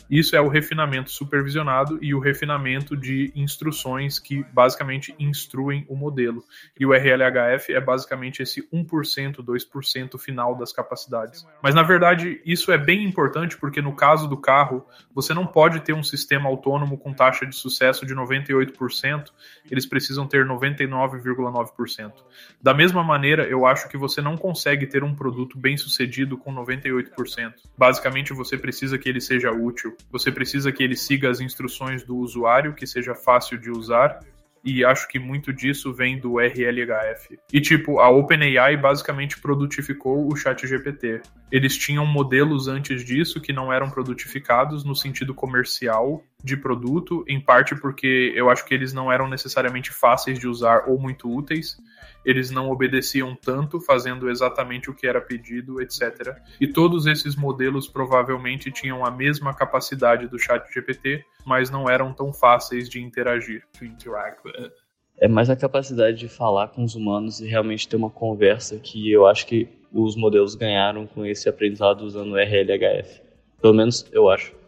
Isso é o refinamento supervisionado e o refinamento de instruções que basicamente instruem o modelo. E o RLHF é basicamente esse 1%, 2% final das capacidades. Mas na verdade, isso é bem importante porque no caso do carro, você não pode ter um sistema autônomo com taxa de sucesso de 98%, eles precisam ter 99,9%. Da mesma maneira, eu acho que você não consegue ter um produto bem sucedido com 98%. Basicamente, você precisa que ele seja útil, você precisa que ele siga as instruções do usuário, que seja fácil de usar e acho que muito disso vem do RLHF. E tipo, a OpenAI basicamente produtificou o ChatGPT. Eles tinham modelos antes disso que não eram produtificados no sentido comercial de produto, em parte porque eu acho que eles não eram necessariamente fáceis de usar ou muito úteis eles não obedeciam tanto, fazendo exatamente o que era pedido, etc. E todos esses modelos provavelmente tinham a mesma capacidade do chat GPT, mas não eram tão fáceis de interagir.
É mais a capacidade de falar com os humanos e realmente ter uma conversa que eu acho que os modelos ganharam com esse aprendizado usando o RLHF. Pelo menos eu acho.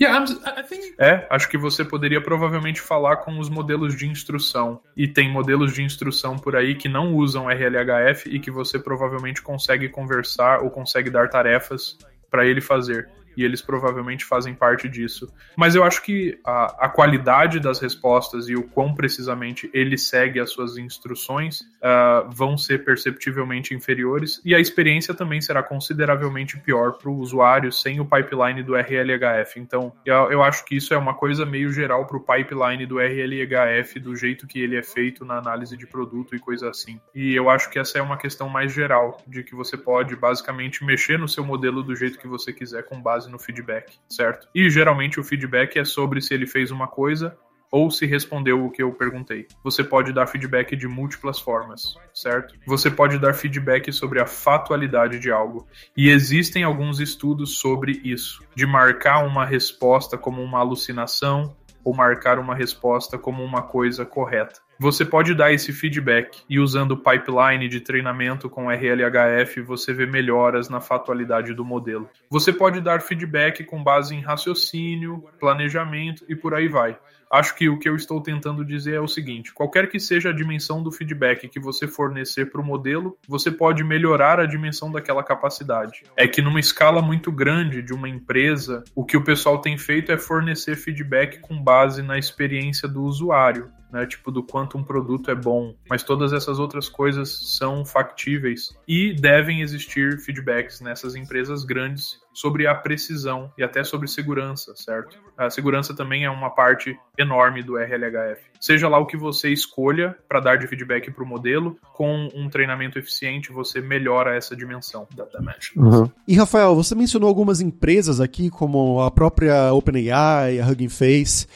Yeah, think... É, acho que você poderia provavelmente falar com os modelos de instrução. E tem modelos de instrução por aí que não usam RLHF e que você provavelmente consegue conversar ou consegue dar tarefas para ele fazer e eles provavelmente fazem parte disso. Mas eu acho que a, a qualidade das respostas e o quão precisamente ele segue as suas instruções uh, vão ser perceptivelmente inferiores e a experiência também será consideravelmente pior para o usuário sem o pipeline do RLHF. Então, eu, eu acho que isso é uma coisa meio geral para o pipeline do RLHF, do jeito que ele é feito na análise de produto e coisa assim. E eu acho que essa é uma questão mais geral, de que você pode basicamente mexer no seu modelo do jeito que você quiser com base base no feedback, certo? E geralmente o feedback é sobre se ele fez uma coisa ou se respondeu o que eu perguntei. Você pode dar feedback de múltiplas formas, certo? Você pode dar feedback sobre a fatualidade de algo. E existem alguns estudos sobre isso, de marcar uma resposta como uma alucinação ou marcar uma resposta como uma coisa correta. Você pode dar esse feedback e usando o pipeline de treinamento com RLHF você vê melhoras na fatualidade do modelo. Você pode dar feedback com base em raciocínio, planejamento e por aí vai. Acho que o que eu estou tentando dizer é o seguinte: qualquer que seja a dimensão do feedback que você fornecer para o modelo, você pode melhorar a dimensão daquela capacidade. É que numa escala muito grande de uma empresa, o que o pessoal tem feito é fornecer feedback com base na experiência do usuário né? Tipo, do quanto um produto é bom. Mas todas essas outras coisas são factíveis e devem existir feedbacks nessas empresas grandes sobre a precisão e até sobre segurança, certo? A segurança também é uma parte enorme do RLHF. Seja lá o que você escolha para dar de feedback para o modelo, com um treinamento eficiente você melhora essa dimensão da dimension.
Uhum. E Rafael, você mencionou algumas empresas aqui, como a própria OpenAI, a Hugging Face.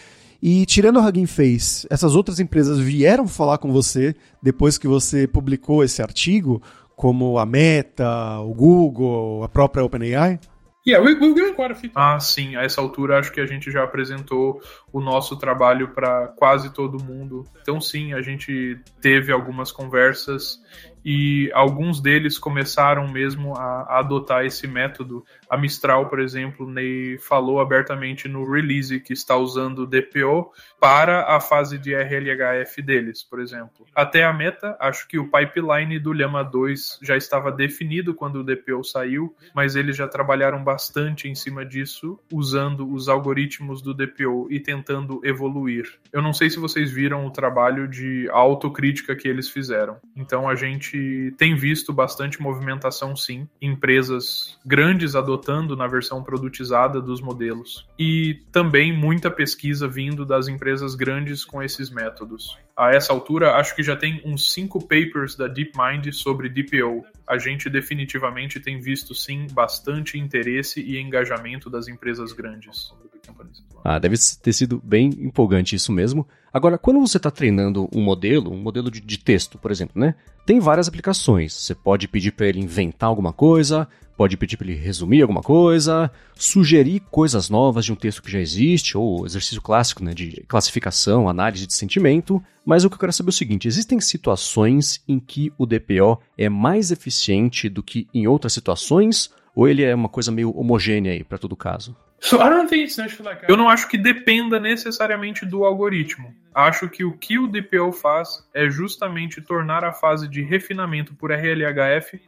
E tirando a Hugging Face, essas outras empresas vieram falar com você depois que você publicou esse artigo, como a Meta, o Google, a própria OpenAI?
Yeah, we, we've given quite a few. Ah, sim. A essa altura acho que a gente já apresentou o nosso trabalho para quase todo mundo. Então, sim, a gente teve algumas conversas e alguns deles começaram mesmo a, a, adotar esse método. A Mistral, por exemplo, Ney falou abertamente no release que está usando o DPO para a fase de RLHF deles, por exemplo. Até a meta, acho que o pipeline do Llama 2 já estava definido quando o DPO saiu, mas eles já trabalharam bastante em cima disso, usando os algoritmos do DPO e tentando evoluir. Eu não sei se vocês viram o trabalho de autocrítica que eles fizeram. Então a gente gente tem visto bastante movimentação, sim, empresas grandes adotando na versão produtizada dos modelos. E também muita pesquisa vindo das empresas grandes com esses métodos. A essa altura, acho que já tem uns cinco papers da DeepMind sobre DPO. A gente definitivamente tem visto, sim, bastante interesse e engajamento das empresas grandes.
Ah, deve ter sido bem empolgante isso mesmo. Agora, quando você está treinando um modelo, um modelo de, de, texto, por exemplo, né? Tem várias aplicações. Você pode pedir para ele inventar alguma coisa, pode pedir para ele resumir alguma coisa, sugerir coisas novas de um texto que já existe, ou exercício clássico né, de classificação, análise de sentimento. Mas o que eu quero saber é o seguinte: existem situações em que o DPO é mais eficiente do que em outras situações, ou ele é uma coisa meio homogênea aí para todo caso?
Eu não acho que dependa necessariamente do algoritmo. Acho que o que o DPO faz é justamente tornar a fase de refinamento por RLHF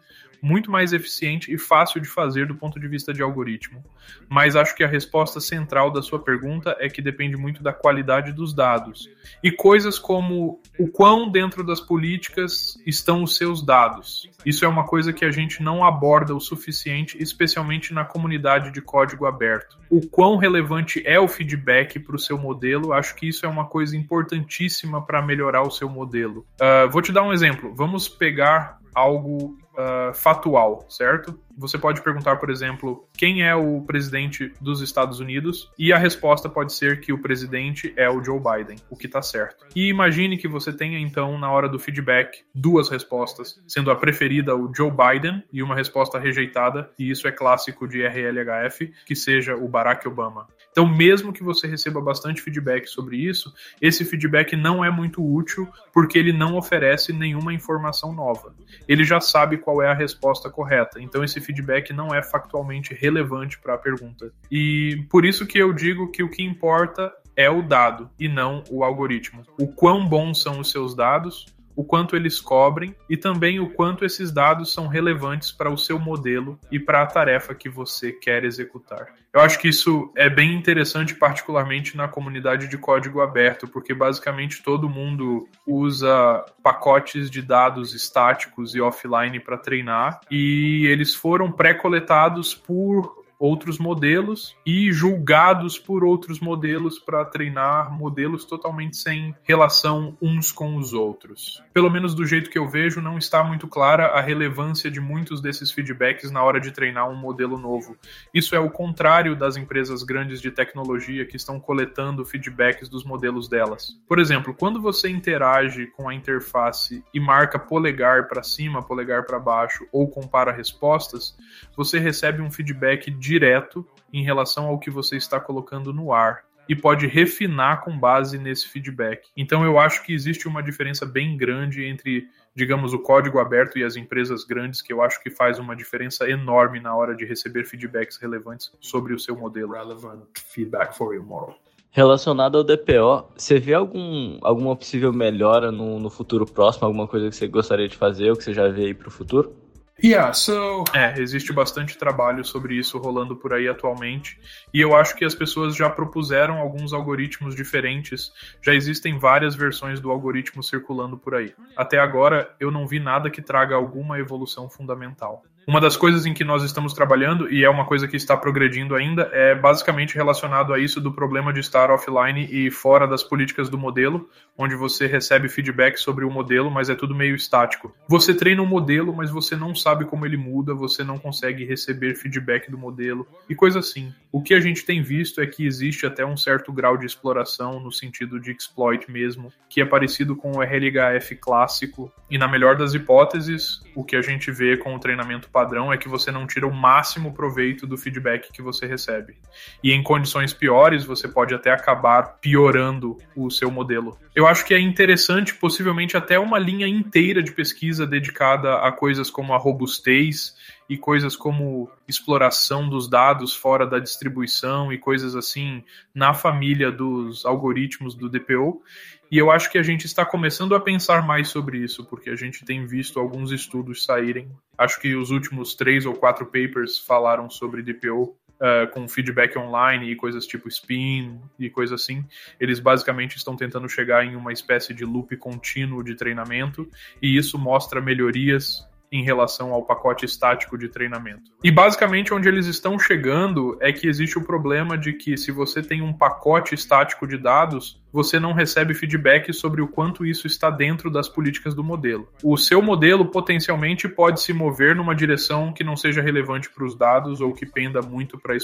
muito mais eficiente e fácil de fazer do ponto de vista de algoritmo. Mas acho que a resposta central da sua pergunta é que depende muito da qualidade dos dados. E coisas como o quão dentro das políticas estão os seus dados. Isso é uma coisa que a gente não aborda o suficiente, especialmente na comunidade de código aberto. O quão relevante é o feedback para o seu modelo, acho que isso é uma coisa importantíssima para melhorar o seu modelo. Uh, vou te dar um exemplo. Vamos pegar algo uh, factual, certo? Você pode perguntar, por exemplo, quem é o presidente dos Estados Unidos e a resposta pode ser que o presidente é o Joe Biden, o que está certo. E imagine que você tenha então na hora do feedback duas respostas, sendo a preferida o Joe Biden e uma resposta rejeitada, e isso é clássico de RLHF, que seja o Barack Obama. Então, mesmo que você receba bastante feedback sobre isso, esse feedback não é muito útil porque ele não oferece nenhuma informação nova. Ele já sabe qual é a resposta correta. Então, esse feedback não é factualmente relevante para a pergunta. E por isso que eu digo que o que importa é o dado e não o algoritmo. O quão bons são os seus dados, o quanto eles cobrem e também o quanto esses dados são relevantes para o seu modelo e para a tarefa que você quer executar. Eu acho que isso é bem interessante, particularmente na comunidade de código aberto, porque basicamente todo mundo usa pacotes de dados estáticos e offline para treinar e eles foram pré-coletados por outros modelos e julgados por outros modelos para treinar modelos totalmente sem relação uns com os outros. Pelo menos do jeito que eu vejo, não está muito clara a relevância de muitos desses feedbacks na hora de treinar um modelo novo. Isso é o contrário das empresas grandes de tecnologia que estão coletando feedbacks dos modelos delas. Por exemplo, quando você interage com a interface e marca polegar para cima, polegar para baixo ou compara respostas, você recebe um feedback direto em relação ao que você está colocando no ar e pode refinar com base nesse feedback. Então eu acho que existe uma diferença bem grande entre, digamos, o código aberto e as empresas grandes, que eu acho que faz uma diferença enorme na hora de receber feedbacks relevantes sobre o seu modelo. Relevant feedback for your model.
Relacionado ao DPO, você vê algum, alguma possível melhora no, no futuro próximo, alguma coisa que você gostaria de fazer ou que você já vê aí para o futuro?
Yeah, so... É, existe bastante trabalho sobre isso rolando por aí atualmente, e eu acho que as pessoas já propuseram alguns algoritmos diferentes, já existem várias versões do algoritmo circulando por aí. Até agora, eu não vi nada que traga alguma evolução fundamental. Uma das coisas em que nós estamos trabalhando, e é uma coisa que está progredindo ainda, é basicamente relacionado a isso do problema de estar offline e fora das políticas do modelo, onde você recebe feedback sobre o modelo, mas é tudo meio estático. Você treina um modelo, mas você não sabe como ele muda, você não consegue receber feedback do modelo e coisa assim. O que a gente tem visto é que existe até um certo grau de exploração no sentido de exploit mesmo, que é parecido com o RLHF clássico, e na melhor das hipóteses, o que a gente vê com o treinamento padrão é que você não tira o máximo proveito do feedback que você recebe. E em condições piores, você pode até acabar piorando o seu modelo. Eu acho que é interessante, possivelmente até uma linha inteira de pesquisa dedicada a coisas como a robustez e coisas como exploração dos dados fora da distribuição e coisas assim na família dos algoritmos do DPO. E eu acho que a gente está começando a pensar mais sobre isso, porque a gente tem visto alguns estudos saírem. Acho que os últimos três ou quatro papers falaram sobre DPO Uh, com feedback online e coisas tipo spin e coisa assim, eles basicamente estão tentando chegar em uma espécie de loop contínuo de treinamento e isso mostra melhorias em relação ao pacote estático de treinamento. E basicamente onde eles estão chegando é que existe o problema de que se você tem um pacote estático de dados, você não recebe feedback sobre o quanto isso está dentro das políticas do modelo. O seu modelo potencialmente pode se mover numa direção que não seja relevante para os dados ou que penda muito para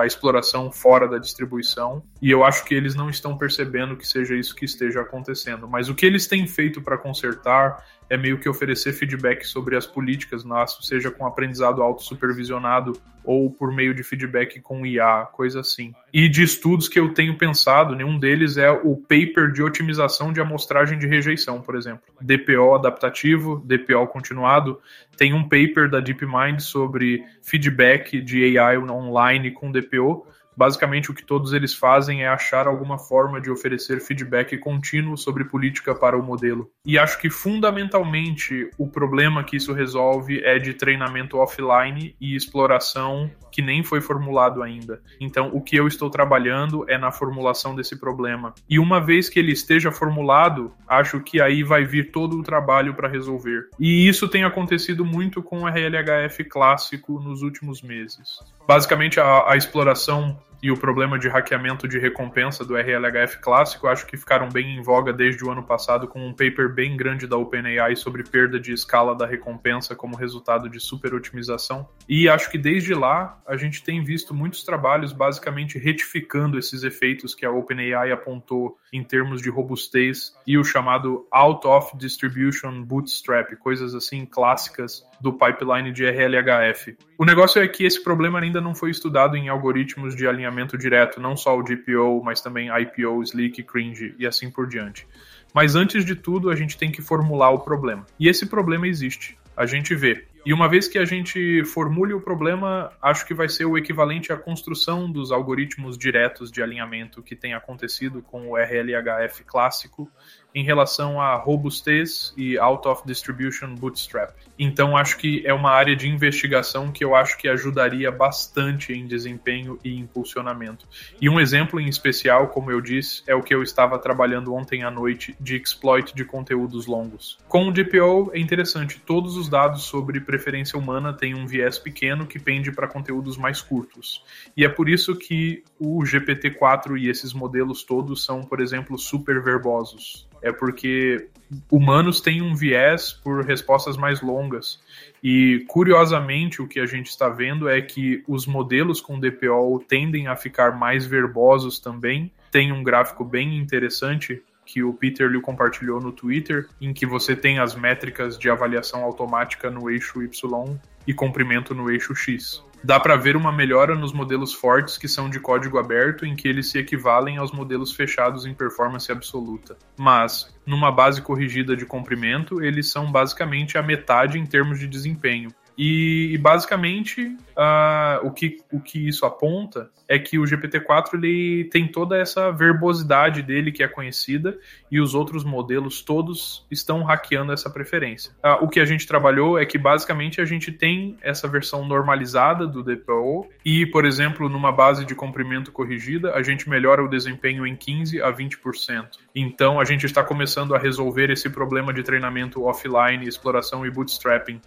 a exploração fora da distribuição. E eu acho que eles não estão percebendo que seja isso que esteja acontecendo. Mas o que eles têm feito para consertar é meio que oferecer feedback sobre as políticas nosso, seja com aprendizado autossupervisionado ou por meio de feedback com IA, coisa assim. E de estudos que eu tenho pensado, nenhum deles é o paper de otimização de amostragem de rejeição, por exemplo. DPO adaptativo, DPO continuado. Tem um paper da DeepMind sobre feedback de AI online com DPO, Basicamente, o que todos eles fazem é achar alguma forma de oferecer feedback contínuo sobre política para o modelo. E acho que, fundamentalmente, o problema que isso resolve é de treinamento offline e exploração que nem foi formulado ainda. Então, o que eu estou trabalhando é na formulação desse problema. E uma vez que ele esteja formulado, acho que aí vai vir todo o trabalho para resolver. E isso tem acontecido muito com o RLHF clássico nos últimos meses. Basicamente, a, a exploração e o problema de hackeamento de recompensa do RLHF clássico, acho que ficaram bem em voga desde o ano passado com um paper bem grande da OpenAI sobre perda de escala da recompensa como resultado de superotimização. E acho que desde lá a gente tem visto muitos trabalhos basicamente retificando esses efeitos que a OpenAI apontou em termos de robustez e o chamado out of distribution bootstrap, coisas assim clássicas do pipeline de RLHF. O negócio é que esse problema ainda não foi estudado em algoritmos de alinhamento direto, não só o GPO, mas também IPO, Slick, Cringe e assim por diante. Mas antes de tudo, a gente tem que formular o problema. E esse problema existe. A gente vê. E uma vez que a gente formule o problema, acho que vai ser o equivalente à construção dos algoritmos diretos de alinhamento que tem acontecido com o RLHF clássico em relação a robustez e out of distribution bootstrap. Então acho que é uma área de investigação que eu acho que ajudaria bastante em desempenho e impulsionamento. E um exemplo em especial, como eu disse, é o que eu estava trabalhando ontem à noite de exploit de conteúdos longos. Com o DPO é interessante, todos os dados sobre preferência humana têm um viés pequeno que pende para conteúdos mais curtos. E é por isso que o GPT-4 e esses modelos todos são, por exemplo, super verbosos é porque humanos têm um viés por respostas mais longas. E, curiosamente, o que a gente está vendo é que os modelos com DPO tendem a ficar mais verbosos também. Tem um gráfico bem interessante que o Peter lhe compartilhou no Twitter, em que você tem as métricas de avaliação automática no eixo Y e comprimento no eixo X dá para ver uma melhora nos modelos fortes que são de código aberto, em que eles se equivalem aos modelos fechados em performance absoluta. Mas, numa base corrigida de comprimento, eles são basicamente a metade em termos de desempenho. E, e basicamente uh, o, que, o que isso aponta é que o GPT-4 ele tem toda essa verbosidade dele que é conhecida e os outros modelos todos estão hackeando essa preferência. Uh, o que a gente trabalhou é que basicamente a gente tem essa versão normalizada do DPO e, por exemplo, numa base de comprimento corrigida, a gente melhora o desempenho em 15 a 20%. Então a gente está começando a resolver esse problema de treinamento offline, exploração e bootstrapping.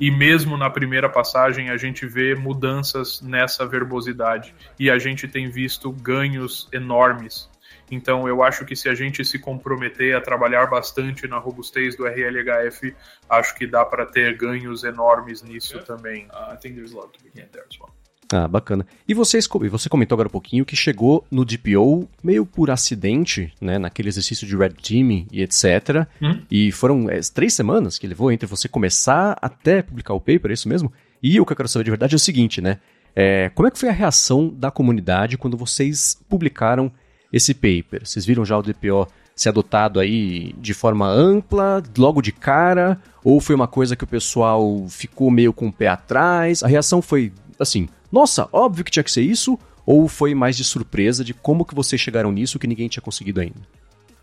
E mesmo na primeira passagem a gente vê mudanças nessa verbosidade e a gente tem visto ganhos enormes. Então eu acho que se a gente se comprometer a trabalhar bastante na robustez do RLHF, acho que dá para ter ganhos enormes nisso também. Uh, I think there's a lot to be gained there as well.
Ah, bacana. E vocês, você comentou agora um pouquinho que chegou no DPO meio por acidente, né? Naquele exercício de red teaming e etc. Hum? E foram é, três semanas que levou entre você começar até publicar o paper, é isso mesmo? E o que eu quero saber de verdade é o seguinte, né? É, como é que foi a reação da comunidade quando vocês publicaram esse paper? Vocês viram já o DPO ser adotado aí de forma ampla, logo de cara? Ou foi uma coisa que o pessoal ficou meio com o pé atrás? A reação foi assim, nossa, óbvio que tinha que ser isso? Ou foi mais de surpresa de como que vocês chegaram nisso que ninguém tinha conseguido ainda?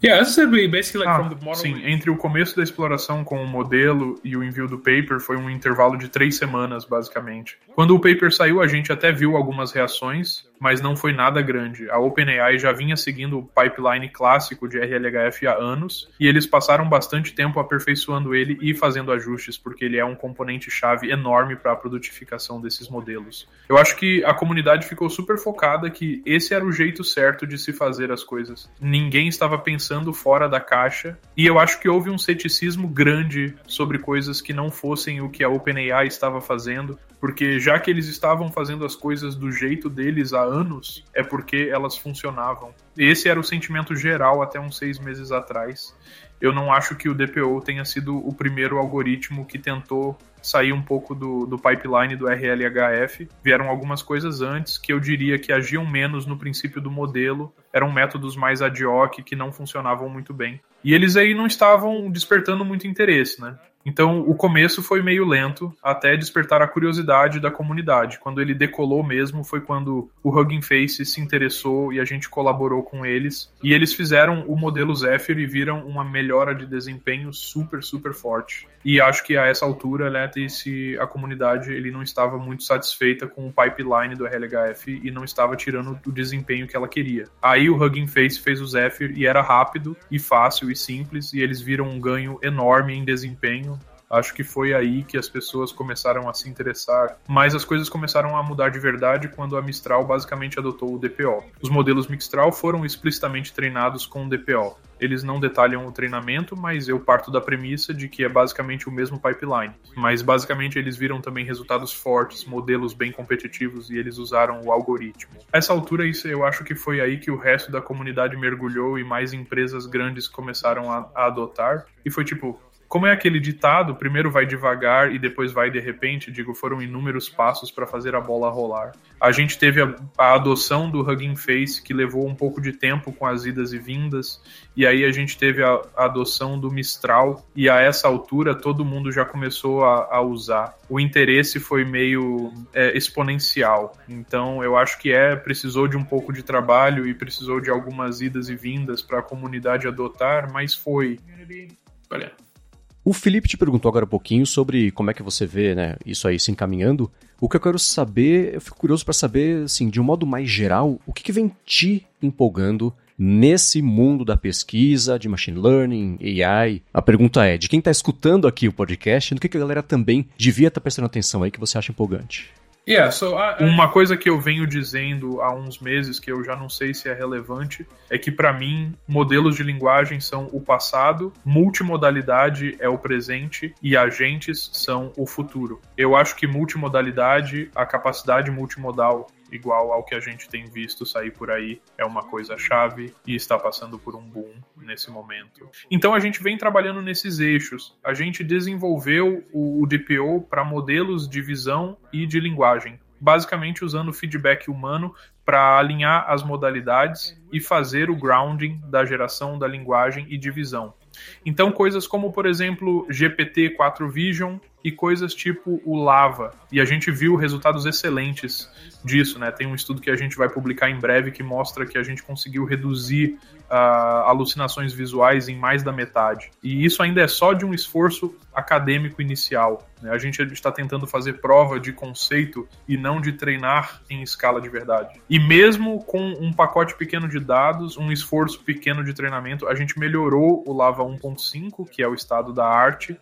Yeah, basically like ah, from the model... Sim, entre o começo da exploração com o modelo e o envio do paper foi um intervalo de três semanas, basicamente. Quando o paper saiu, a gente até viu algumas reações, mas não foi nada grande. A OpenAI já vinha seguindo o pipeline clássico de RLHF há anos, e eles passaram bastante tempo aperfeiçoando ele e fazendo ajustes, porque ele é um componente-chave enorme para a produtificação desses modelos. Eu acho que a comunidade ficou super focada que esse era o jeito certo de se fazer as coisas. Ninguém estava pensando fora da caixa, e eu acho que houve um ceticismo grande sobre coisas que não fossem o que a OpenAI estava fazendo, porque já que eles estavam fazendo as coisas do jeito deles há anos, é porque elas funcionavam. Esse era o sentimento geral até uns seis meses atrás. Eu não acho que o DPO tenha sido o primeiro algoritmo que tentou sair um pouco do, do pipeline do RLHF. Vieram algumas coisas antes que eu diria que agiam menos no princípio do modelo, eram métodos mais ad hoc que não funcionavam muito bem. E eles aí não estavam despertando muito interesse, né? Então, o começo foi meio lento, até despertar a curiosidade da comunidade. Quando ele decolou mesmo, foi quando o Hugging Face se interessou e a gente colaborou com eles. E eles fizeram o modelo Zephyr e viram uma melhora de desempenho super, super forte. E acho que a essa altura, né, se a comunidade ele não estava muito satisfeita com o pipeline do RLHF e não estava tirando o desempenho que ela queria. Aí o Hugging Face fez o Zephyr e era rápido e fácil e simples, e eles viram um ganho enorme em desempenho Acho que foi aí que as pessoas começaram a se interessar, mas as coisas começaram a mudar de verdade quando a Mistral basicamente adotou o DPO. Os modelos Mistral foram explicitamente treinados com o DPO. Eles não detalham o treinamento, mas eu parto da premissa de que é basicamente o mesmo pipeline. Mas basicamente eles viram também resultados fortes, modelos bem competitivos e eles usaram o algoritmo. Essa altura, isso eu acho que foi aí que o resto da comunidade mergulhou e mais empresas grandes começaram a, a adotar. E foi tipo, como é aquele ditado, primeiro vai devagar e depois vai de repente, digo, foram inúmeros passos para fazer a bola rolar. A gente teve a, a, adoção do Hugging Face, que levou um pouco de tempo com as idas e vindas, e aí a gente teve a, a adoção do Mistral, e a essa altura todo mundo já começou a, a usar. O interesse foi meio é, exponencial, então eu acho que é, precisou de um pouco de trabalho e precisou de algumas idas e vindas para a comunidade adotar, mas foi. Olha.
O Felipe te perguntou agora um pouquinho sobre como é que você vê né, isso aí se encaminhando. O que eu quero saber, eu fico curioso para saber, assim, de um modo mais geral, o que, que vem te empolgando nesse mundo da pesquisa, de machine learning, AI. A pergunta é, de quem está escutando aqui o podcast, no que, que a galera também devia estar tá prestando atenção aí que você acha empolgante?
Yeah, so, uh, Uma coisa que eu venho dizendo há uns meses, que eu já não sei se é relevante, é que para mim modelos de linguagem são o passado, multimodalidade é o presente e agentes são o futuro. Eu acho que multimodalidade, a capacidade multimodal igual ao que a gente tem visto sair por aí, é uma coisa chave e está passando por um boom nesse momento. Então a gente vem trabalhando nesses eixos. A gente desenvolveu o DPO para modelos de visão e de linguagem, basicamente usando feedback humano para alinhar as modalidades e fazer o grounding da geração da linguagem e de visão. Então, coisas como, por exemplo, GPT-4 Vision e coisas tipo o Lava. E a gente viu resultados excelentes disso, né? Tem um estudo que a gente vai publicar em breve que mostra que a gente conseguiu reduzir uh, alucinações visuais em mais da metade. E isso ainda é só de um esforço acadêmico inicial. Né? A gente está tentando fazer prova de conceito e não de treinar em escala de verdade. E mesmo com um pacote pequeno de dados, um esforço pequeno de treinamento, a gente melhorou o Lava 1.5, que é o estado da arte,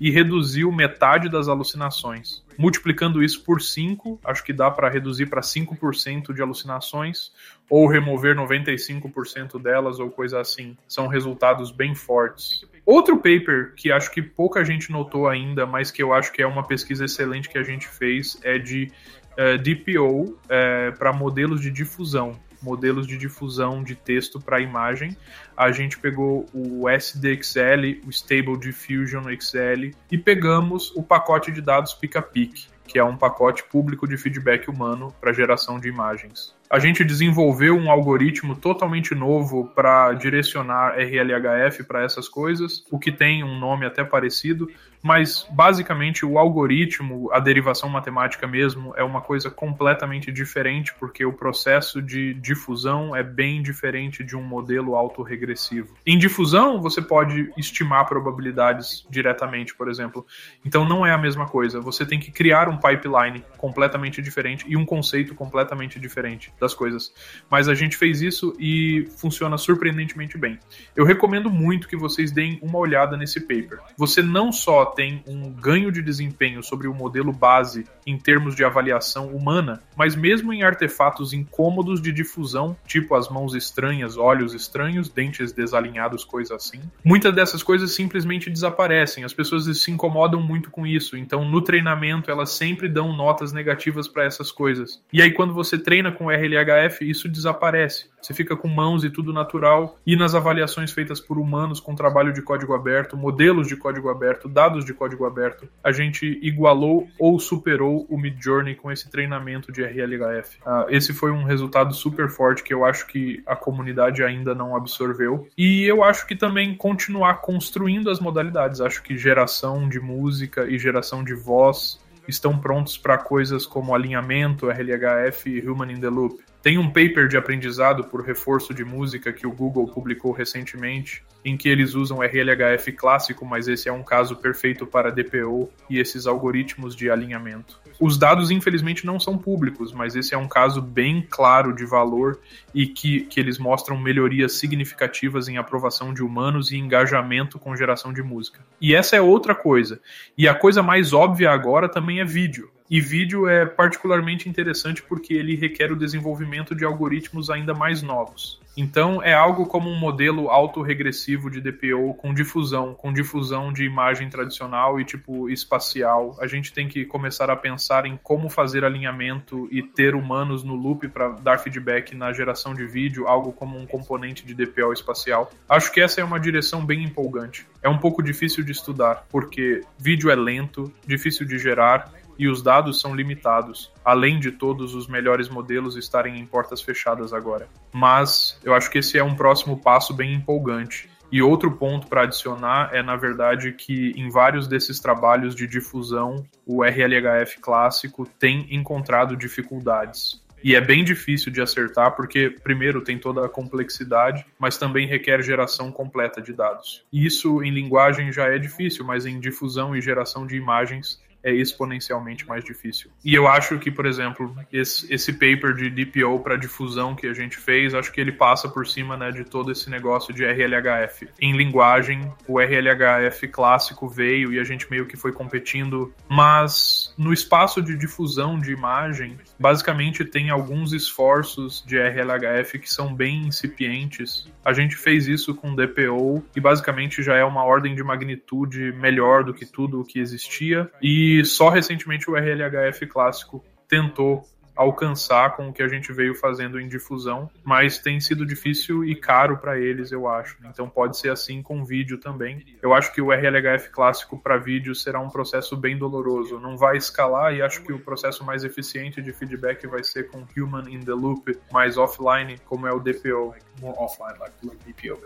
e reduziu metade das alucinações. Multiplicando isso por 5, acho que dá para reduzir para 5% de alucinações, ou remover 95% delas, ou coisa assim. São resultados bem fortes. Outro paper que acho que pouca gente notou ainda, mas que eu acho que é uma pesquisa excelente que a gente fez, é de uh, DPO uh, para modelos de difusão modelos de difusão de texto para imagem. A gente pegou o SDXL, o Stable Diffusion XL, e pegamos o pacote de dados PicaPic, que é um pacote público de feedback humano para geração de imagens. A gente desenvolveu um algoritmo totalmente novo para direcionar RLHF para essas coisas, o que tem um nome até parecido, mas basicamente o algoritmo, a derivação matemática mesmo, é uma coisa completamente diferente, porque o processo de difusão é bem diferente de um modelo autorregressivo. Em difusão, você pode estimar probabilidades diretamente, por exemplo. Então não é a mesma coisa. Você tem que criar um pipeline completamente diferente e um conceito completamente diferente das coisas. Mas a gente fez isso e funciona surpreendentemente bem. Eu recomendo muito que vocês deem uma olhada nesse paper. Você não só tem um ganho de desempenho sobre o modelo base em termos de avaliação humana, mas mesmo em artefatos incômodos de difusão, tipo as mãos estranhas, olhos estranhos, dentes desalinhados, coisa assim, muitas dessas coisas simplesmente desaparecem. As pessoas se incomodam muito com isso, então no treinamento elas sempre dão notas negativas para essas coisas. E aí quando você treina com RLHF, isso desaparece. Você fica com mãos e tudo natural. E nas avaliações feitas por humanos com trabalho de código aberto, modelos de código aberto, dados de código aberto, a gente igualou ou superou o Midjourney com esse treinamento de RLHF. Ah, esse foi um resultado super forte que eu acho que a comunidade ainda não absorveu. E eu acho que também continuar construindo as modalidades. Acho que geração de música e geração de voz estão prontos para coisas como alinhamento, RLHF e Human in the Loop. Tem um paper de aprendizado por reforço de música que o Google publicou recentemente, em que eles usam RLHF clássico, mas esse é um caso perfeito para DPO e esses algoritmos de alinhamento. Os dados, infelizmente, não são públicos, mas esse é um caso bem claro de valor e que, que eles mostram melhorias significativas em aprovação de humanos e engajamento com geração de música. E essa é outra coisa. E a coisa mais óbvia agora também é vídeo. E vídeo é particularmente interessante porque ele requer o desenvolvimento de algoritmos ainda mais novos. Então é algo como um modelo autorregressivo de DPO com difusão, com difusão de imagem tradicional e tipo espacial. A gente tem que começar a pensar em como fazer alinhamento e ter humanos no loop para dar feedback na geração de vídeo, algo como um componente de DPO espacial. Acho que essa é uma direção bem empolgante. É um pouco difícil de estudar, porque vídeo é lento, difícil de gerar e os dados são limitados, além de todos os melhores modelos estarem em portas fechadas agora. Mas eu acho que esse é um próximo passo bem empolgante. E outro ponto para adicionar é, na verdade, que em vários desses trabalhos de difusão, o RLHF clássico tem encontrado dificuldades. E é bem difícil de acertar, porque, primeiro, tem toda a complexidade, mas também requer geração completa de dados. Isso em linguagem já é difícil, mas em difusão e geração de imagens é exponencialmente mais difícil. E eu acho que, por exemplo, esse, esse paper de DPO para difusão que a gente fez, acho que ele passa por cima né, de todo esse negócio de RLHF. Em linguagem, o RLHF clássico veio e a gente meio que foi competindo, mas no espaço de difusão de imagem, basicamente tem alguns esforços de RLHF que são bem incipientes. A gente fez isso com DPO e basicamente já é uma ordem de magnitude melhor do que tudo o que existia. E e só recentemente o RLHF clássico tentou alcançar com o que a gente veio fazendo em difusão, mas tem sido difícil e caro para eles, eu acho. Então pode ser assim com vídeo também. Eu acho que o RLHF clássico para vídeo será um processo bem doloroso, não vai escalar e acho que o processo mais eficiente de feedback vai ser com human in the loop, mais offline, como é o DPO, more offline like, DPO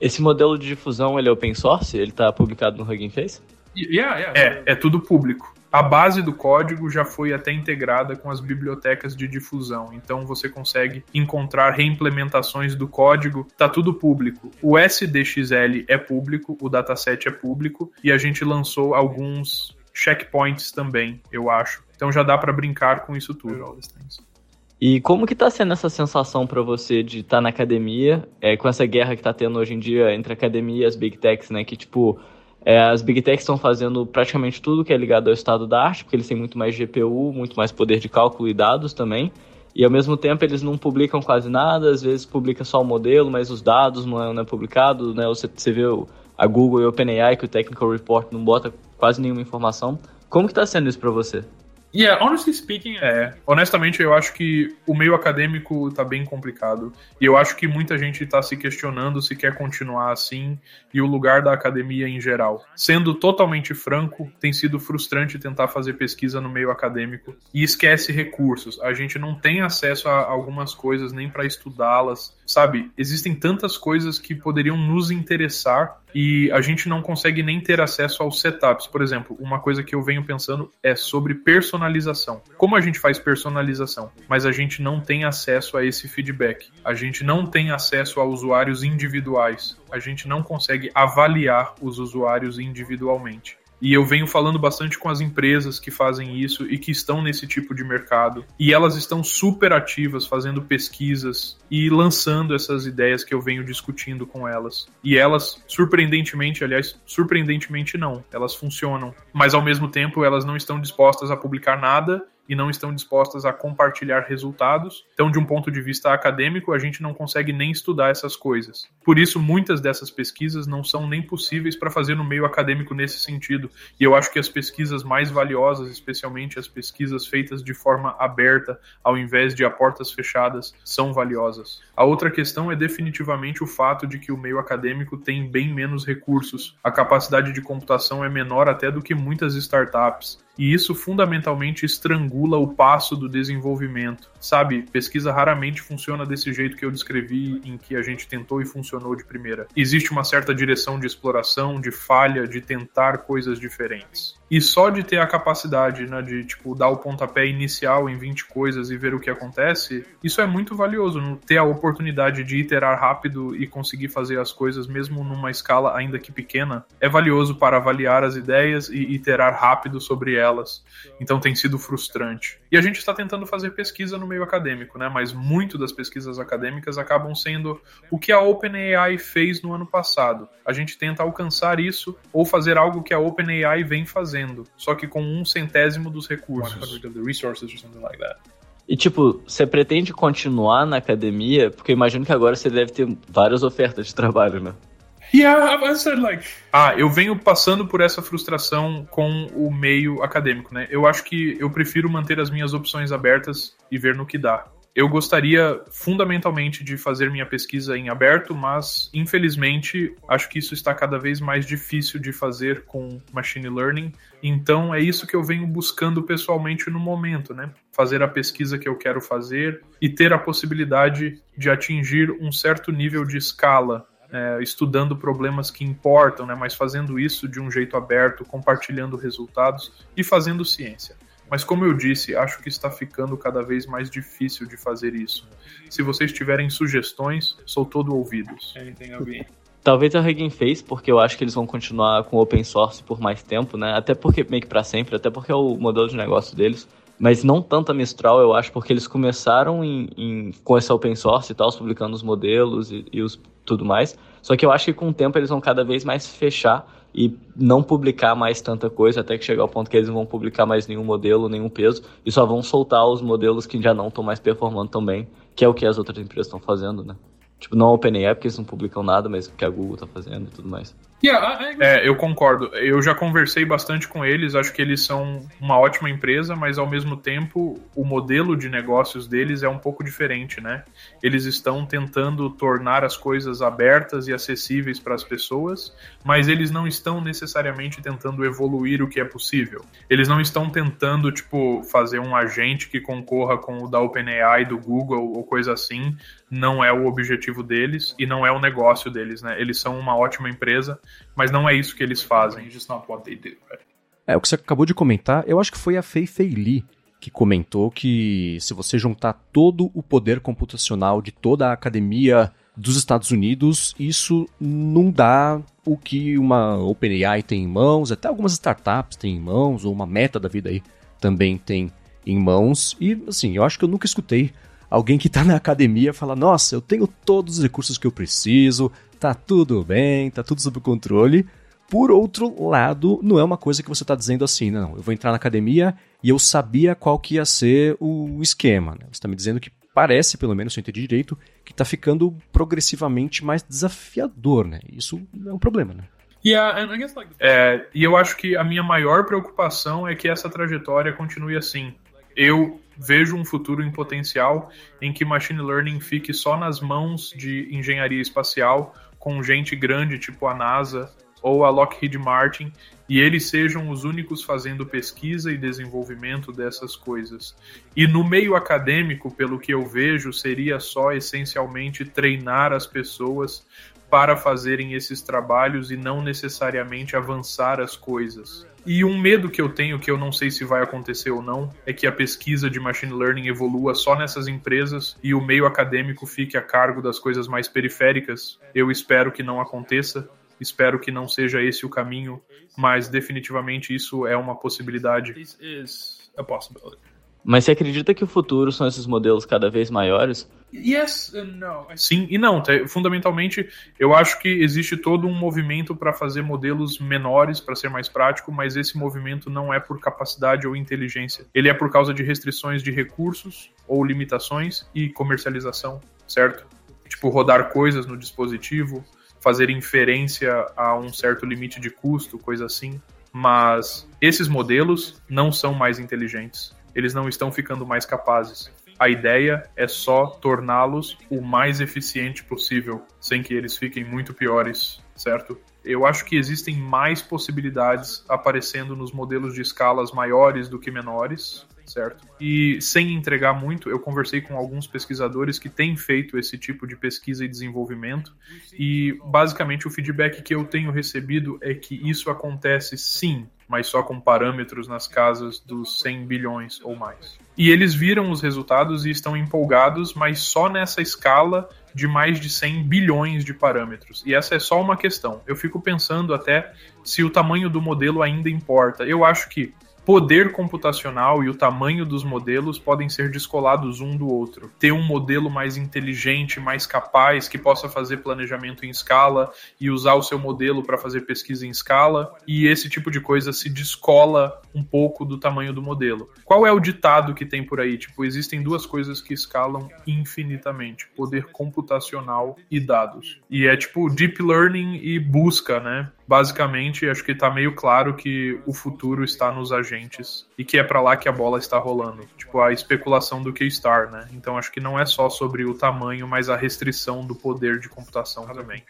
Esse modelo de difusão ele é open source? Ele está publicado no Hugging Face?
Yeah, yeah. É, é tudo público. A base do código já foi até integrada com as bibliotecas de difusão, então você consegue encontrar reimplementações do código, tá tudo público. O SDXL é público, o dataset é público e a gente lançou alguns checkpoints também, eu acho. Então já dá para brincar com isso tudo.
E como que tá sendo essa sensação para você de estar tá na academia, é, com essa guerra que tá tendo hoje em dia entre a academia e as big techs, né, que tipo é, as Big Techs estão fazendo praticamente tudo que é ligado ao estado da arte, porque eles têm muito mais GPU, muito mais poder de cálculo e dados também. E ao mesmo tempo eles não publicam quase nada, às vezes publica só o modelo, mas os dados não é, não é publicado, né? Você, você vê a Google e o OpenAI que o Technical Report não bota quase nenhuma informação. Como que está sendo isso para você?
Yeah, honestly speaking, é. Honestamente, eu acho que o meio acadêmico tá bem complicado. E eu acho que muita gente tá se questionando se quer continuar assim e o lugar da academia em geral. Sendo totalmente franco, tem sido frustrante tentar fazer pesquisa no meio acadêmico e esquece recursos. A gente não tem acesso a algumas coisas nem para estudá-las. Sabe, existem tantas coisas que poderiam nos interessar e a gente não consegue nem ter acesso aos setups. Por exemplo, uma coisa que eu venho pensando é sobre personalização. Como a gente faz personalização, mas a gente não tem acesso a esse feedback. A gente não tem acesso a usuários individuais. A gente não consegue avaliar os usuários individualmente. E eu venho falando bastante com as empresas que fazem isso e que estão nesse tipo de mercado. E elas estão super ativas fazendo pesquisas e lançando essas ideias que eu venho discutindo com elas. E elas, surpreendentemente, aliás, surpreendentemente não, elas funcionam. Mas ao mesmo tempo, elas não estão dispostas a publicar nada e não estão dispostas a compartilhar resultados. Então, de um ponto de vista acadêmico, a gente não consegue nem estudar essas coisas. Por isso, muitas dessas pesquisas não são nem possíveis para fazer no meio acadêmico nesse sentido. E eu acho que as pesquisas mais valiosas, especialmente as pesquisas feitas de forma aberta, ao invés de a portas fechadas, são valiosas. A outra questão é definitivamente o fato de que o meio acadêmico tem bem menos recursos. A capacidade de computação é menor até do que muitas startups e isso fundamentalmente estrangula o passo do desenvolvimento. Sabe, pesquisa raramente funciona desse jeito que eu descrevi, em que a gente tentou e funcionou de primeira. Existe uma certa direção de exploração, de falha, de tentar coisas diferentes. E só de ter a capacidade, né, de tipo dar o pontapé inicial em 20 coisas e ver o que acontece, isso é muito valioso, ter a oportunidade de iterar rápido e conseguir fazer as coisas mesmo numa escala ainda que pequena, é valioso para avaliar as ideias e iterar rápido sobre elas. Então tem sido frustrante. E a gente está tentando fazer pesquisa no meio acadêmico, né? Mas muito das pesquisas acadêmicas acabam sendo o que a OpenAI fez no ano passado. A gente tenta alcançar isso ou fazer algo que a OpenAI vem fazendo, só que com um centésimo dos recursos.
E tipo, você pretende continuar na academia? Porque eu imagino que agora você deve ter várias ofertas de trabalho, né?
Yeah, I said like. Ah, eu venho passando por essa frustração com o meio acadêmico, né? Eu acho que eu prefiro manter as minhas opções abertas e ver no que dá. Eu gostaria fundamentalmente de fazer minha pesquisa em aberto, mas infelizmente acho que isso está cada vez mais difícil de fazer com machine learning. Então é isso que eu venho buscando pessoalmente no momento, né? Fazer a pesquisa que eu quero fazer e ter a possibilidade de atingir um certo nível de escala é, estudando problemas que importam, né, mas fazendo isso de um jeito aberto, compartilhando resultados e fazendo ciência. Mas como eu disse, acho que está ficando cada vez mais difícil de fazer isso. Se vocês tiverem sugestões, sou todo ouvidos.
Talvez a Hugging fez, porque eu acho que eles vão continuar com open source por mais tempo, né? Até porque, meio que pra sempre, até porque é o modelo de negócio deles. Mas não tanto a Mistral, eu acho, porque eles começaram em, em com essa open source e tal, publicando os modelos e, e os, tudo mais. Só que eu acho que com o tempo eles vão cada vez mais fechar e não publicar mais tanta coisa, até que chegar ao ponto que eles não vão publicar mais nenhum modelo, nenhum peso, e só vão soltar os modelos que já não estão mais performando tão bem, que é o que as outras empresas estão fazendo, né? Tipo, não a OpenAI, porque eles não publicam nada, mas o que a Google está fazendo e tudo mais.
É, eu concordo. Eu já conversei bastante com eles, acho que eles são uma ótima empresa, mas ao mesmo tempo o modelo de negócios deles é um pouco diferente, né? Eles estão tentando tornar as coisas abertas e acessíveis para as pessoas, mas eles não estão necessariamente tentando evoluir o que é possível. Eles não estão tentando, tipo, fazer um agente que concorra com o da OpenAI, do Google ou coisa assim. Não é o objetivo deles e não é o negócio deles, né? Eles são uma ótima empresa mas não é isso que eles fazem. It's just not what they do. Right?
É, o que você acabou de comentar, eu acho que foi a Fei Fei Li que comentou que se você juntar todo o poder computacional de toda a academia dos Estados Unidos, isso não dá o que uma OpenAI tem em mãos, até algumas startups têm em mãos, ou uma meta da vida aí também tem em mãos. E assim, eu acho que eu nunca escutei alguém que está na academia falar: Nossa, eu tenho todos os recursos que eu preciso, tá tudo bem, tá tudo sob controle. Por outro lado, não é uma coisa que você está dizendo assim, não, eu vou entrar na academia e eu sabia qual que ia ser o esquema. Né? Você está me dizendo que parece, pelo menos se eu entendi direito, que está ficando progressivamente mais desafiador, né? Isso é um problema, né?
É, e eu acho que a minha maior preocupação é que essa trajetória continue assim. Eu vejo um futuro em potencial em que machine learning fique só nas mãos de engenharia espacial, com gente grande tipo a NASA ou a Lockheed Martin e eles sejam os únicos fazendo pesquisa e desenvolvimento dessas coisas. E no meio acadêmico, pelo que eu vejo, seria só essencialmente treinar as pessoas para fazerem esses trabalhos e não necessariamente avançar as coisas. E um medo que eu tenho, que eu não sei se vai acontecer ou não, é que a pesquisa de machine learning evolua só nessas empresas e o meio acadêmico fique a cargo das coisas mais periféricas. Eu espero que não aconteça, Espero que não seja esse o caminho, mas definitivamente isso é uma possibilidade.
Mas você acredita que o futuro são esses modelos cada vez maiores?
Yes no. Sim e não. Fundamentalmente, eu acho que existe todo um movimento para fazer modelos menores, para ser mais prático, mas esse movimento não é por capacidade ou inteligência. Ele é por causa de restrições de recursos ou limitações e comercialização, certo? Tipo, rodar coisas no dispositivo, fazer inferência a um certo limite de custo, coisa assim. Mas esses modelos não são mais inteligentes. Eles não estão ficando mais capazes. A ideia é só torná-los o mais eficiente possível, sem que eles fiquem muito piores, certo? Eu acho que existem mais possibilidades aparecendo nos modelos de escalas maiores do que menores, certo? E sem entregar muito, eu conversei com alguns pesquisadores que têm feito esse tipo de pesquisa e desenvolvimento, e basicamente o feedback que eu tenho recebido é que isso acontece sim, mas só com parâmetros nas casas dos 100 bilhões ou mais. E eles viram os resultados e estão empolgados, mas só nessa escala de mais de 100 bilhões de parâmetros. E essa é só uma questão. Eu fico pensando até se o tamanho do modelo ainda importa. Eu acho que poder computacional e o tamanho dos modelos podem ser descolados um do outro. Ter um modelo mais inteligente, mais capaz, que possa fazer planejamento em escala e usar o seu modelo para fazer pesquisa em escala, e esse tipo de coisa se descola um pouco do tamanho do modelo. Qual é o ditado que tem por aí? Tipo, existem duas coisas que escalam infinitamente: poder computacional e dados. E é tipo deep learning e busca, né? Basicamente acho que está meio claro que o futuro está nos agentes e que é para lá que a bola está rolando. Tipo a especulação do Keystar, né? Então acho que não é só sobre o tamanho, mas a restrição do poder de computação também.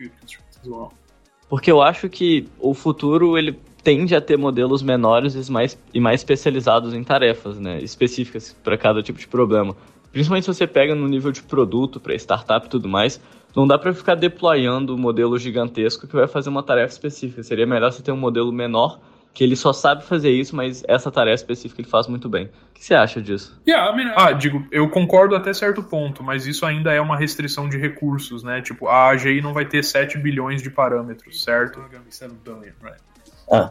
Porque eu acho que o futuro ele tende a ter modelos menores e mais, e mais especializados em tarefas, né? Específicas para cada tipo de problema. Principalmente se você pega no nível de produto para startup e tudo mais, não dá para ficar deployando um modelo gigantesco que vai fazer uma tarefa específica. Seria melhor você ter um modelo menor que ele só sabe fazer isso, mas essa tarefa específica ele faz muito bem. O que você acha disso?
Yeah, I mean, ah, digo, eu concordo até certo ponto, mas isso ainda é uma restrição de recursos, né? Tipo, a AGI não vai ter 7 bilhões de parâmetros, certo?
Ah,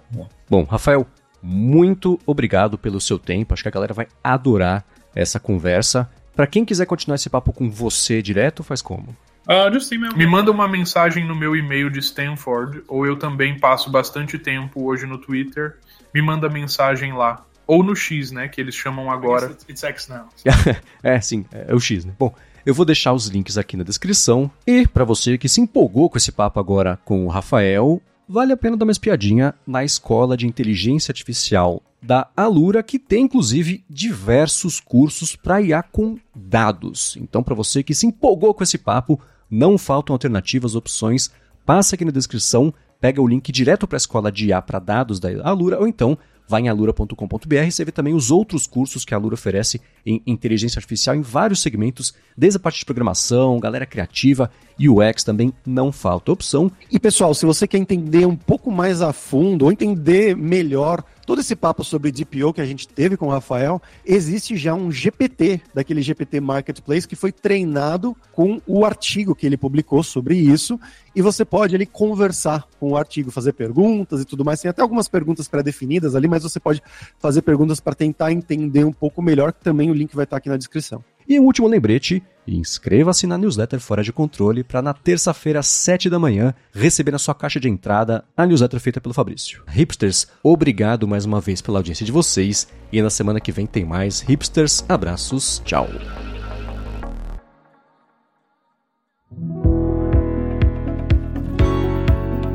Bom, Rafael, muito obrigado pelo seu tempo. Acho que a galera vai adorar essa conversa. Para quem quiser continuar esse papo com você direto, faz como?
Uh, Me manda uma mensagem no meu e-mail de Stanford, ou eu também passo bastante tempo hoje no Twitter. Me manda mensagem lá. Ou no X, né? Que eles chamam agora. It's X now.
é, sim, é o X, né? Bom, eu vou deixar os links aqui na descrição. E para você que se empolgou com esse papo agora com o Rafael, vale a pena dar uma espiadinha na Escola de Inteligência Artificial da Alura, que tem inclusive diversos cursos para IA com dados. Então, para você que se empolgou com esse papo, não faltam alternativas, opções. Passa aqui na descrição, pega o link direto para a escola de IA para dados da Alura ou então vai em alura.com.br e você vê também os outros cursos que a Alura oferece em inteligência artificial em vários segmentos, desde a parte de programação, galera criativa, UX também não falta opção.
E pessoal, se você quer entender um pouco mais a fundo ou entender melhor todo esse papo sobre DPO que a gente teve com o Rafael, existe já um GPT, daquele GPT Marketplace, que foi treinado com o artigo que ele publicou sobre isso, e você pode ali conversar com o artigo, fazer perguntas e tudo mais. Tem até algumas perguntas pré-definidas ali, mas você pode fazer perguntas para tentar entender um pouco melhor, que também o link vai estar aqui na descrição.
E um último lembrete, inscreva-se na newsletter Fora de Controle para na terça-feira às 7 da manhã receber na sua caixa de entrada a newsletter feita pelo Fabrício. Hipsters, obrigado mais uma vez pela audiência de vocês e na semana que vem tem mais Hipsters. Abraços, tchau.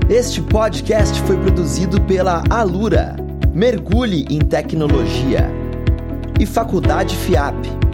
Este podcast foi produzido pela Alura. Mergulhe em tecnologia. E Faculdade FIAP